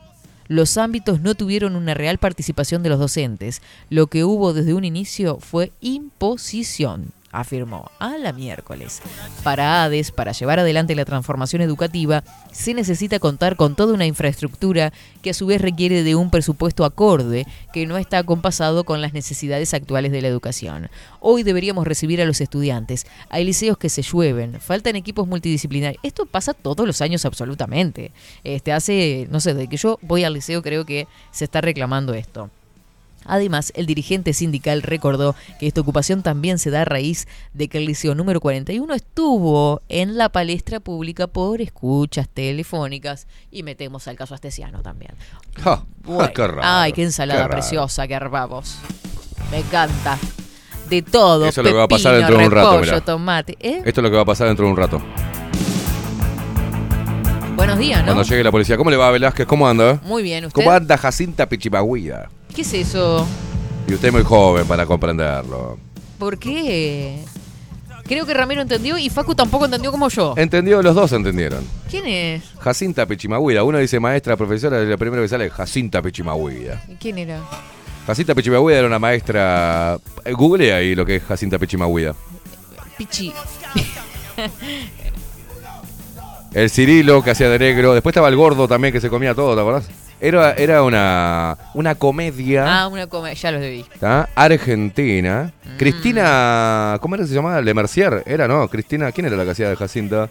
Los ámbitos no tuvieron una real participación de los docentes. Lo que hubo desde un inicio fue imposición, afirmó a la miércoles. Para ADES, para llevar adelante la transformación educativa, se necesita contar con toda una infraestructura que a su vez requiere de un presupuesto acorde que no está acompasado con las necesidades actuales de la educación. Hoy deberíamos recibir a los estudiantes. Hay liceos que se llueven, faltan equipos multidisciplinarios. Esto pasa todos los años absolutamente. Este hace, no sé, desde que yo voy al liceo creo que se está reclamando esto. Además, el dirigente sindical recordó que esta ocupación también se da a raíz de que el liceo número 41 estuvo en la palestra pública por escuchas telefónicas y metemos al caso astesiano también. Bueno, qué raro, Ay, qué ensalada qué preciosa que armamos. Me encanta. De todo. Eso es lo que va a pasar dentro de un rato, repollo, mirá. tomate. ¿eh? Esto es lo que va a pasar dentro de un rato. Buenos días, ¿no? Cuando llegue la policía. ¿Cómo le va, Velázquez? ¿Cómo anda? Muy bien, ¿usted? ¿Cómo anda Jacinta Pichimahuida? ¿Qué es eso? Y usted es muy joven para comprenderlo. ¿Por qué? Creo que Ramiro entendió y Facu tampoco entendió como yo. Entendió, los dos entendieron. ¿Quién es? Jacinta Pichimahuida. Uno dice maestra, profesora, y lo primero que sale es Jacinta Pichimahuida. ¿Quién era? Jacinta Pichimahuida era una maestra. eh, Google ahí lo que es Jacinta Pichimahuida. Pichi. El Cirilo que hacía de negro. Después estaba el gordo también que se comía todo, ¿te acordás? Era, era una, una comedia Ah, una comedia, ya los vi. ¿tá? argentina. Mm. Cristina. ¿Cómo era que se llamaba? Le Mercier. Era, ¿no? Cristina. ¿Quién era la que hacía de Jacinta?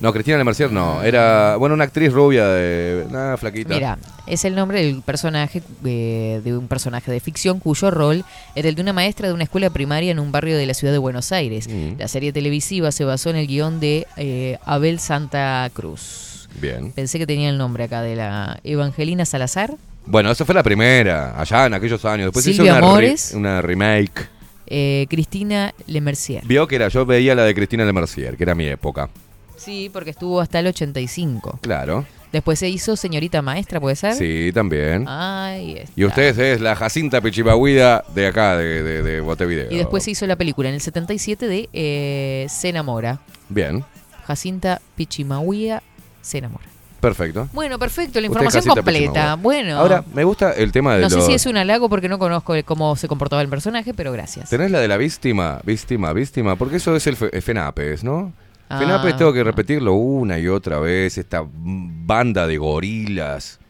No, Cristina Le Mercier no. Era, bueno, una actriz rubia de. Una flaquita. Mira, es el nombre del personaje, eh, de un personaje de ficción cuyo rol era el de una maestra de una escuela primaria en un barrio de la ciudad de Buenos Aires. Mm. La serie televisiva se basó en el guion de eh, Abel Santa Cruz. Bien. Pensé que tenía el nombre acá de la Evangelina Salazar. Bueno, esa fue la primera, allá en aquellos años. Después hizo Silvia una, re- Mores. una remake. eh, Cristina Lemercier. Vio que era, yo veía la de Cristina Le Mercier, que era mi época. Sí, porque estuvo hasta el 85. Claro. Después se hizo Señorita Maestra, ¿puede ser? Sí, también. Ahí está. Y usted es la Jacinta Pichibahuida de acá, de, de, de Montevideo. Y después se hizo la película en el 77 de eh, Se enamora. Bien, Jacinta Pichimahuía se enamora. perfecto. Bueno, perfecto, la información completa. Bueno. Ahora, me gusta el tema de no sé si es un halago porque no conozco el- cómo se comportaba el personaje, pero gracias. ¿Tenés la de la víctima? Víctima, víctima, porque eso es el fe- FENAPES, ¿no? Ah. FENAPES tengo que repetirlo una y otra vez, esta banda de gorilas,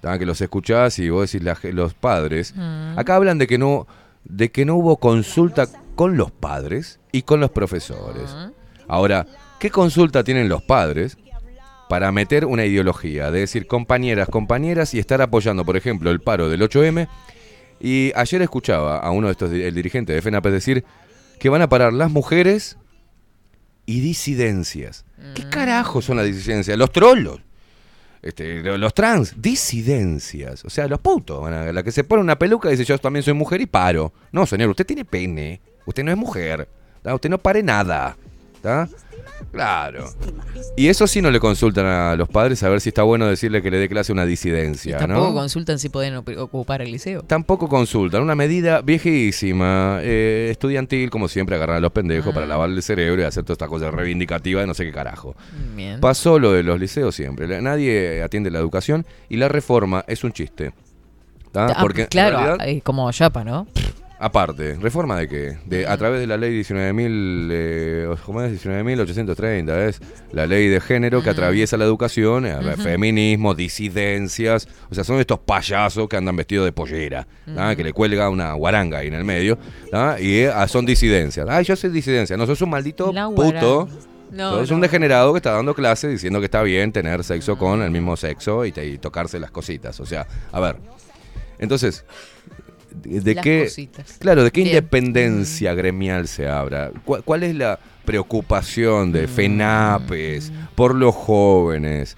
¿tá? que los escuchás y vos decís la los padres. Mm. Acá hablan de que no de que no hubo consulta con los padres y con los profesores. Mm. Ahora, ¿qué consulta tienen los padres para meter una ideología? De decir, compañeras, compañeras y estar apoyando, por ejemplo, el paro del 8M. Y ayer escuchaba a uno de estos, el dirigente de FENAPES decir que van a parar las mujeres y disidencias. ¿Qué Mm. carajo son las disidencias? Los trolos. Este, lo- los trans, disidencias. O sea, los putos. a- La que se pone una peluca y dice yo también soy mujer y paro. No, señor, usted tiene pene. Usted no es mujer. Usted no pare nada. Claro. Y eso sí no le consultan a los padres a ver si está bueno decirle que le dé clase a una disidencia, Tampoco ¿no? consultan si pueden ocupar el liceo. Tampoco consultan. Una medida viejísima, eh, estudiantil, como siempre, agarrar a los pendejos para lavarle el cerebro y hacer toda esta cosa reivindicativa de no sé qué carajo. Bien. Pasó lo de los liceos siempre. Nadie atiende la educación y la reforma es un chiste. ¿tá? Ah, Porque claro, realidad- eh, como Yapa, ¿no? Aparte, ¿reforma de qué? De, a través de la ley 19.000, eh, ¿cómo es? 19.830, es la ley de género que atraviesa la educación, eh, feminismo, disidencias, o sea, son estos payasos que andan vestidos de pollera. Ujú. que le cuelga una guaranga ahí en el medio, ¿tá? y eh, ah, son disidencias. Ay, yo soy disidencia, no, sos un maldito La puto. No, no. un degenerado que está dando clases diciendo que está bien tener sexo con el mismo sexo y, te- y tocarse las cositas. O sea, a ver. Entonces, ¿de, Las qué? cositas. Claro, ¿de qué Bien. independencia gremial se habla? ¿Cuál, cuál es la preocupación Mm. de FENAPES por los jóvenes?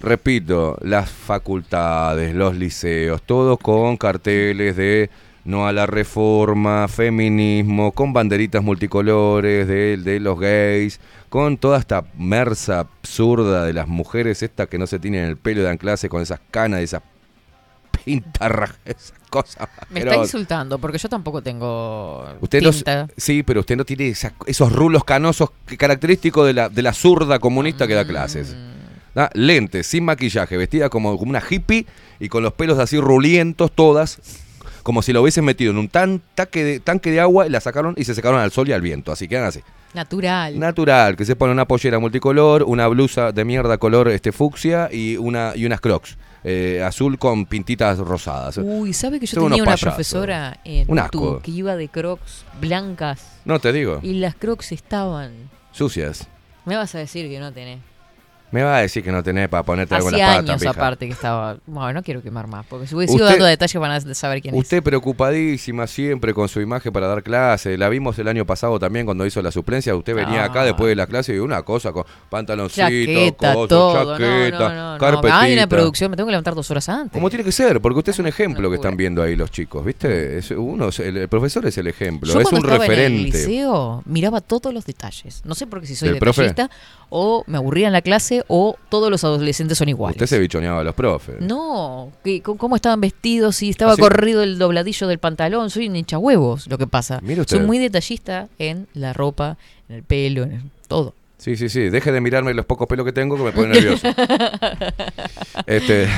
Repito, las facultades, los liceos, todos con carteles de no a la reforma, feminismo, con banderitas multicolores de, de los gays, con toda esta merza absurda de las mujeres estas que no se tienen el pelo dan clase con esas canas esas pintarras, [LAUGHS] esas cosas. Me está insultando porque yo tampoco tengo Usted no, sí, pero usted no tiene esos rulos canosos que- característicos de la, de la zurda comunista que da clases. Mm. ¿Ah? Lentes, sin maquillaje, vestida como, como una hippie y con los pelos así rulientos todas, como si lo hubiesen metido en un tan, taque de, tanque de agua y la sacaron y se secaron al sol y al viento. Así quedan así. Natural. Natural, que se pone una pollera multicolor, una blusa de mierda color este fucsia y una y unas crocs eh, azul con pintitas rosadas. Uy, ¿sabe que yo Son tenía una payasos. profesora en Un asco. que iba de crocs blancas No te digo. y las crocs estaban... Sucias. Me vas a decir que no tenés. Me va a decir que no tenés para ponerte algo en la pata, años pija. aparte que estaba. Bueno, no quiero quemar más, porque si hubiese ido Usted- dando detalles van a saber quién es. Usted preocupadísima siempre con su imagen para dar clase. La vimos el año pasado también cuando hizo la suplencia. Usted venía acá Ah. después de la clase y una cosa con pantaloncito, Chaqueta, todo. chaqueta, no, no, no, carpetita. Hay una producción, me tengo que levantar dos horas antes. Como tiene que ser, porque usted es un ejemplo que están viendo ahí los chicos, ¿viste? Es uno, el, el profesor es el ejemplo, Yo es un estaba en el referente. liceo miraba todos los detalles. No sé por qué si soy ¿Del profe? O me aburría en la clase o todos los adolescentes son iguales. Usted se bichoneaba a los profes. No, que- ¿cómo estaban vestidos? Si estaba ¿Ah, sí? corrido el dobladillo del pantalón. Soy un hincha huevos, lo que pasa. Soy muy detallista en la ropa, en el pelo, en el- todo. Sí, sí, sí. Deje de mirarme los pocos pelos que tengo que me pone nervioso. [LAUGHS] este,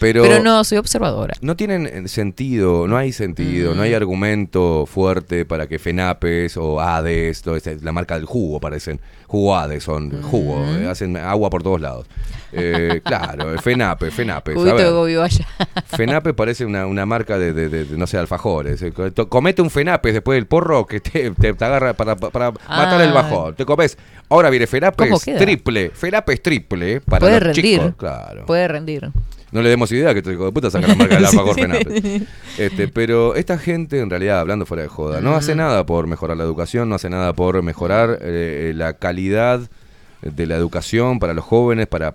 pero, Pero no, soy observadora. No tienen eh, sentido, no hay sentido, Mm. no hay argumento fuerte para que FENAPES o ADES, este- la marca del jugo parecen, jugo ADES son jugo, Mm. eh, hacen agua por todos lados. Eh, [LAUGHS] claro, FENAPE, FENAPES. de Gobi Vaya. [LAUGHS] FENAPE parece una, una marca de, de- de- de, no sé, alfajores. Eh, co- Comete un FENAPE después del porro que te, te- te agarra para, para matar el Ah. bajón. Te comes. Ahora viene FENAPE ¿Cómo es queda? triple. FENAPE es triple para Puede los rendir. chicos. Claro. Puede rendir. No le demos idea que este hijo de puta saca la marca del [LAUGHS] alfajor Sí. FENAPE. Este, pero esta gente, en realidad, hablando fuera de joda, no hace nada por mejorar la educación, no hace nada por mejorar eh, la calidad de la educación para los jóvenes, para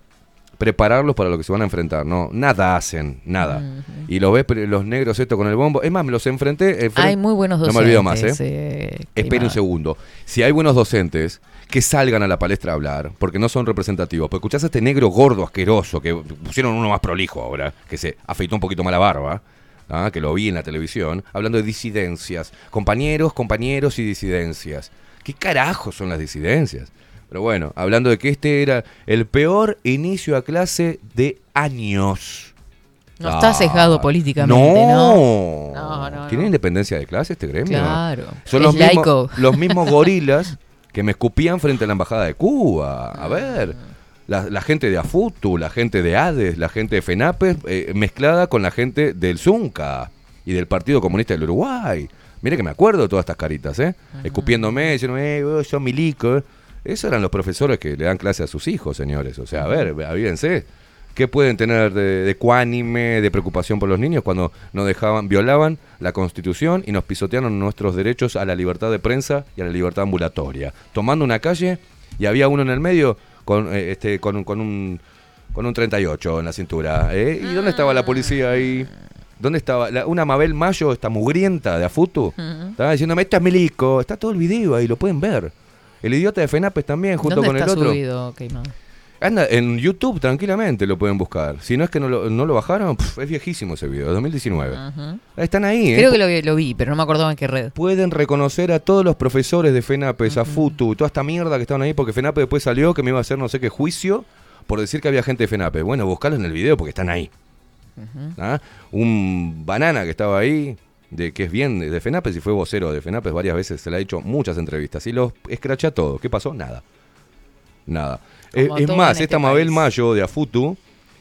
prepararlos para lo que se van a enfrentar. No, nada hacen, nada. Y los ves los negros esto con el bombo. Es más, me los enfrenté. enfren- Hay muy buenos No docentes. me olvido más, ¿eh? eh, Espere un segundo. Si hay buenos docentes que salgan a la palestra a hablar, porque no son representativos. Porque escuchás a este negro gordo, asqueroso, que pusieron uno más prolijo ahora, que se afeitó un poquito más la barba, ¿ah? que lo vi en la televisión, hablando de disidencias. Compañeros, compañeros y disidencias. ¿Qué carajo son las disidencias? Pero bueno, hablando de que este era el peor inicio a clase de años. No está sesgado políticamente, no. ¿no? No, no, ¿Tiene independencia de clase este gremio? Claro. Son Es los laico. mismos, [LAUGHS] los mismos gorilas [LAUGHS] que me escupían frente a la embajada de Cuba. A ver. La, la gente de AFUTU, la gente de ADES, la gente de FENAPES, eh, mezclada con la gente del ZUNCA y del Partido Comunista del Uruguay. Mire que me acuerdo de todas estas caritas, ¿eh? Escupiéndome, diciendo, eh, vos sos milico. Esos eran los profesores que le dan clase a sus hijos, señores. O sea, a ver, avívense. ¿Qué pueden tener de, de cuánime, de preocupación por los niños cuando nos dejaban, violaban la Constitución y nos pisotearon nuestros derechos a la libertad de prensa y a la libertad ambulatoria? Tomando una calle y había uno en el medio con, eh, este, con, un- con un con un 38 en la cintura. ¿eh? ¿Y dónde estaba la policía ahí? ¿Dónde estaba? La- una Mabel Mayo, esta mugrienta de Afutu, estaba diciéndome, esta es milico. Está todo el video ahí, lo pueden ver. El idiota de Fenapes también, junto ¿Dónde con el otro. subido, Queimada? Anda, en YouTube tranquilamente lo pueden buscar. Si no es que no lo, no lo bajaron, pf, es viejísimo ese video, 2019. Ujú. Están ahí, ¿eh? Creo que lo, vi- lo vi, pero no me acordaba en qué red. Pueden reconocer a todos los profesores de FENAPES, a FUTU, toda esta mierda que estaban ahí, porque FENAPE después salió que me iba a hacer no sé qué juicio por decir que había gente de FENAPE. Bueno, buscarlos en el video porque están ahí. ¿Ah? Un banana que estaba ahí, de que es bien de, FENAPES y fue vocero de FENAPES varias veces, se le ha hecho muchas entrevistas y los escracha todo. ¿Qué pasó? Nada. Nada. Eh, es más, esta este Mabel. Mayo de Afutu,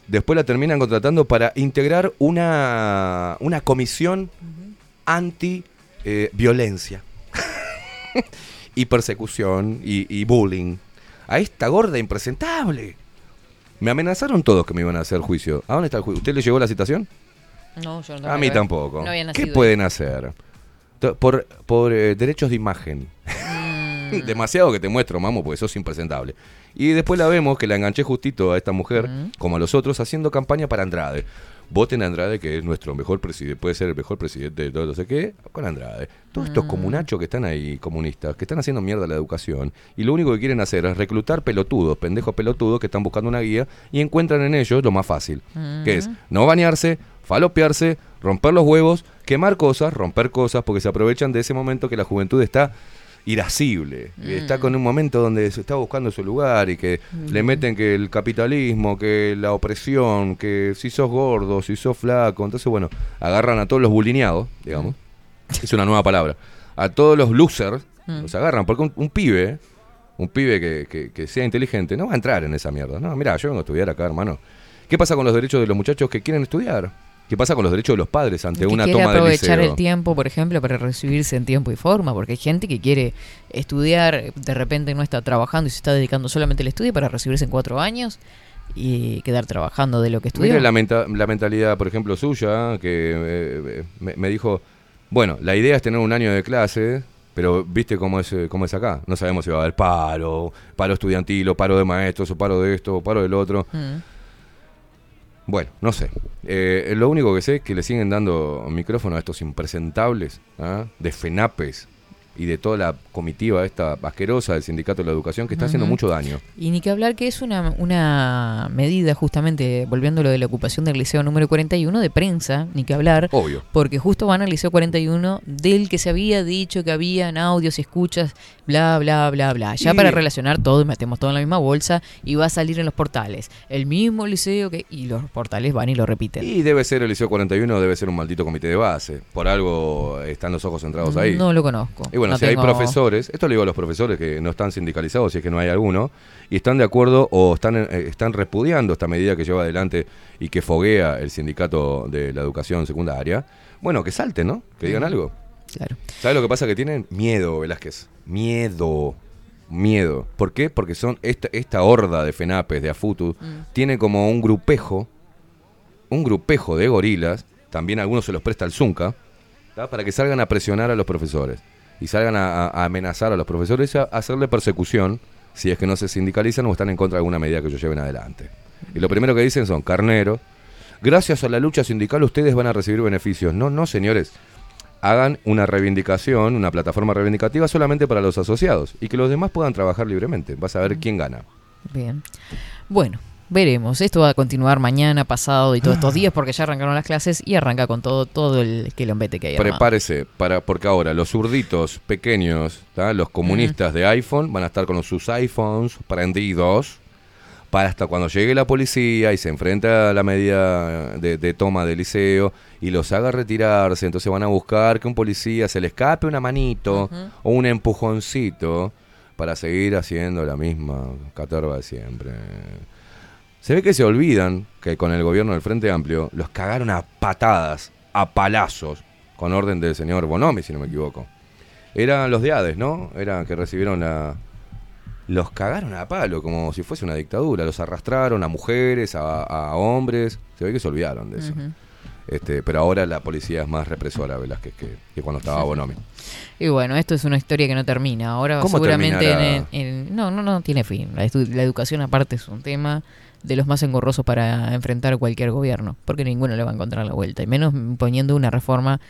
después la terminan contratando para integrar una, una comisión anti-violencia [LAUGHS] y persecución y, y bullying. A esta gorda impresentable. Me amenazaron todos que me iban a hacer juicio. ¿A dónde está el juicio? ¿Usted le llegó la citación? No, yo no a mí tampoco. No había ¿Qué pueden hacer? Por, por eh, derechos de imagen. Mm. [LAUGHS] Demasiado que te muestro, mamo, porque sos impresentable. Y después la vemos que la enganché justito a esta mujer, Mm. como a los otros, haciendo campaña para Andrade. Voten a Andrade, que es nuestro mejor presidente, puede ser el mejor presidente de todo, no sé qué, con Andrade. Todos Mm. estos comunachos que están ahí, comunistas, que están haciendo mierda la educación, y lo único que quieren hacer es reclutar pelotudos, pendejos pelotudos que están buscando una guía y encuentran en ellos lo más fácil, que es no bañarse, falopearse, romper los huevos, quemar cosas, romper cosas, porque se aprovechan de ese momento que la juventud está irascible, y está con un momento donde se está buscando su lugar y que le meten que el capitalismo, que la opresión, que si sos gordo, si sos flaco, entonces bueno, agarran a todos los bulineados, digamos, es una nueva palabra, a todos los losers, Mm. los agarran, porque un, un pibe, un pibe que, que- que sea inteligente, no va a entrar en esa mierda, no, mira, yo vengo a estudiar acá, hermano. ¿Qué pasa con los derechos de los muchachos que quieren estudiar? ¿Qué pasa con los derechos de los padres ante que una toma de aprovechar el tiempo, por ejemplo, para recibirse en tiempo y forma, porque hay gente que quiere estudiar, de repente no está trabajando y se está dedicando solamente al estudio para recibirse en cuatro años y quedar trabajando de lo que estudió. Mire la, menta- la mentalidad, por ejemplo, suya, que eh, me, me dijo, bueno, la idea es tener un año de clase, pero viste cómo es, eh, cómo es acá. No sabemos si va a haber paro, paro estudiantil, o paro de maestros, o paro de esto, o paro del otro. Mm. Bueno, no sé. Eh, lo único que sé es que le siguen dando micrófono a estos impresentables, ¿ah? de FENAPES y de toda la comitiva esta asquerosa del Sindicato de la Educación que está haciendo mucho daño. Y ni que hablar que es una, una medida, justamente, volviendo a lo de la ocupación del liceo número 41, de prensa, ni que hablar. Obvio. Porque justo van al liceo 41, del que se había dicho que habían audios y escuchas, bla, bla, bla, bla. Ya Y- para relacionar todo y metemos todo en la misma bolsa y va a salir en los portales. El mismo liceo que. Y los portales van y lo repiten. Y debe ser el Liceo 41, debe ser un maldito comité de base. Por algo están los ojos centrados ahí. No lo conozco. Y bueno, No si hay profesores, esto le digo a los profesores que no están sindicalizados, si es que no hay alguno, y están de acuerdo o están, eh, están repudiando esta medida que lleva adelante y que foguea el sindicato de la educación secundaria, bueno, que salten, ¿no? Que digan algo. Claro. ¿Sabes lo que pasa? Que tienen miedo, Velázquez. Miedo. Miedo. ¿Por qué? Porque son esta, esta horda de FENAPES, de AFUTU, tiene como un grupejo, un grupejo de gorilas, también algunos se los presta el Zunca, ¿tá? para que salgan a presionar a los profesores y salgan a, amenazar a los profesores y a hacerle persecución si es que no se sindicalizan o están en contra de alguna medida que ellos lleven adelante. Y lo primero que dicen son, carnero, gracias a la lucha sindical ustedes van a recibir beneficios. No, no, señores. Hagan una reivindicación, una plataforma reivindicativa solamente para los asociados y que los demás puedan trabajar libremente. Vas a ver quién gana. Bien. Bueno, veremos. Esto va a continuar mañana, pasado y todos Ah. estos días porque ya arrancaron las clases y arranca con todo todo el quilombete que hay. armado. Prepárese, para, porque ahora los zurditos pequeños, ¿tá? los comunistas de iPhone, van a estar con sus iPhones prendidos para hasta cuando llegue la policía y se enfrenta a la medida de, de toma del liceo y los haga retirarse. Entonces van a buscar que un policía se le escape una manito o un empujoncito para seguir haciendo la misma caterva de siempre. Se ve que se olvidan que con el gobierno del Frente Amplio los cagaron a patadas, a palazos, con orden del señor Bonomi, si no me equivoco. Eran los de Hades, ¿no? Eran que recibieron la... Los cagaron a palo, como si fuese una dictadura. Los arrastraron a mujeres, a, hombres. Se ve que se olvidaron de eso. Este, pero ahora la policía es más represora, Velázquez, que, que cuando estaba Bonomi. Y bueno, esto es una historia que no termina. Ahora ¿Cómo seguramente en, en- no, no, no tiene fin. La, la educación aparte es un tema de los más engorrosos para enfrentar cualquier gobierno, porque ninguno le va a encontrar la vuelta, y menos poniendo una reforma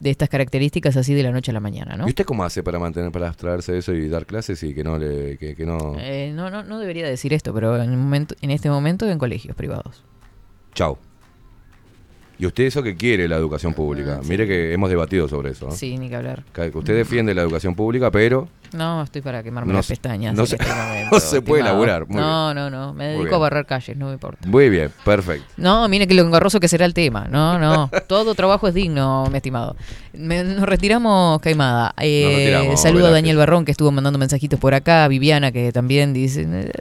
de estas características así de la noche a la mañana, ¿no? ¿Y usted cómo hace para mantener, para abstraerse de eso y dar clases y que no le, que, que no... Eh, no, no, no debería decir esto, pero en, el momento, en este momento en colegios privados. Chau. ¿Y usted eso que quiere la educación pública? Mire que hemos debatido sobre eso. ¿no? Ah, Sí, ni que hablar. Que usted defiende la educación pública, pero No, estoy para quemarme No las pestañas. no se- este [LAUGHS] no se puede muy no, no, no. Me dedico a barrer calles, no me importa. muy bien, perfecto. No, mire que lo engorroso que será el tema. No, no. [LAUGHS] Todo trabajo es digno, mi estimado. Me- nos retiramos, Caimada. Eh, Nos retiramos, saludo a. Daniel Barrón, que estuvo mandando mensajitos por acá. Viviana, que también dice. eh,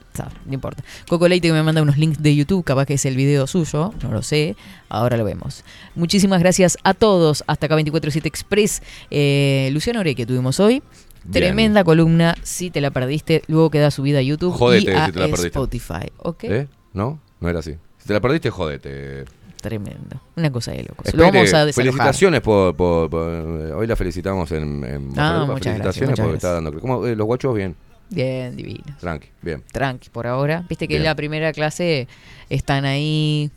no importa. Coco Leite, que me manda unos links de YouTube. Capaz que es el video suyo. No lo sé. Ahora lo vemos. Muchísimas gracias a todos. Hasta acá 247 Express. Eh, Luciano Ore, que tuvimos hoy. Bien. Tremenda columna. Si te la perdiste, luego queda subida a YouTube Jodete y a si te la perdiste. Spotify. ¿Ok? ¿Eh? ¿No? No era así. Si te la perdiste, jodete. Tremendo. Una cosa de locos. Espere, lo vamos a desalojar. felicitaciones por, por- por- Hoy la felicitamos en, en Ah, muchas gracias, Felicitaciones muchas porque está dando... ¿Cómo? Eh, los guachos, bien. Bien, divino. Tranqui, bien. Tranqui, por ahora. Viste que en Bien. la primera clase están ahí,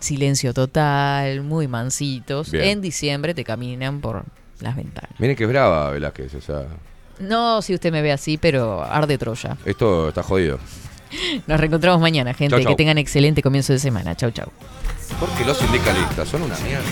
silencio total, muy mansitos. Bien. En diciembre te caminan por las ventanas. Miren que es brava, Velázquez. O sea, No si usted me ve así, pero arde Troya. esto está jodido. Nos reencontramos mañana, gente. Chau, chau. Que tengan excelente comienzo de semana. Chau, chau. Porque los sindicalistas son una mierda.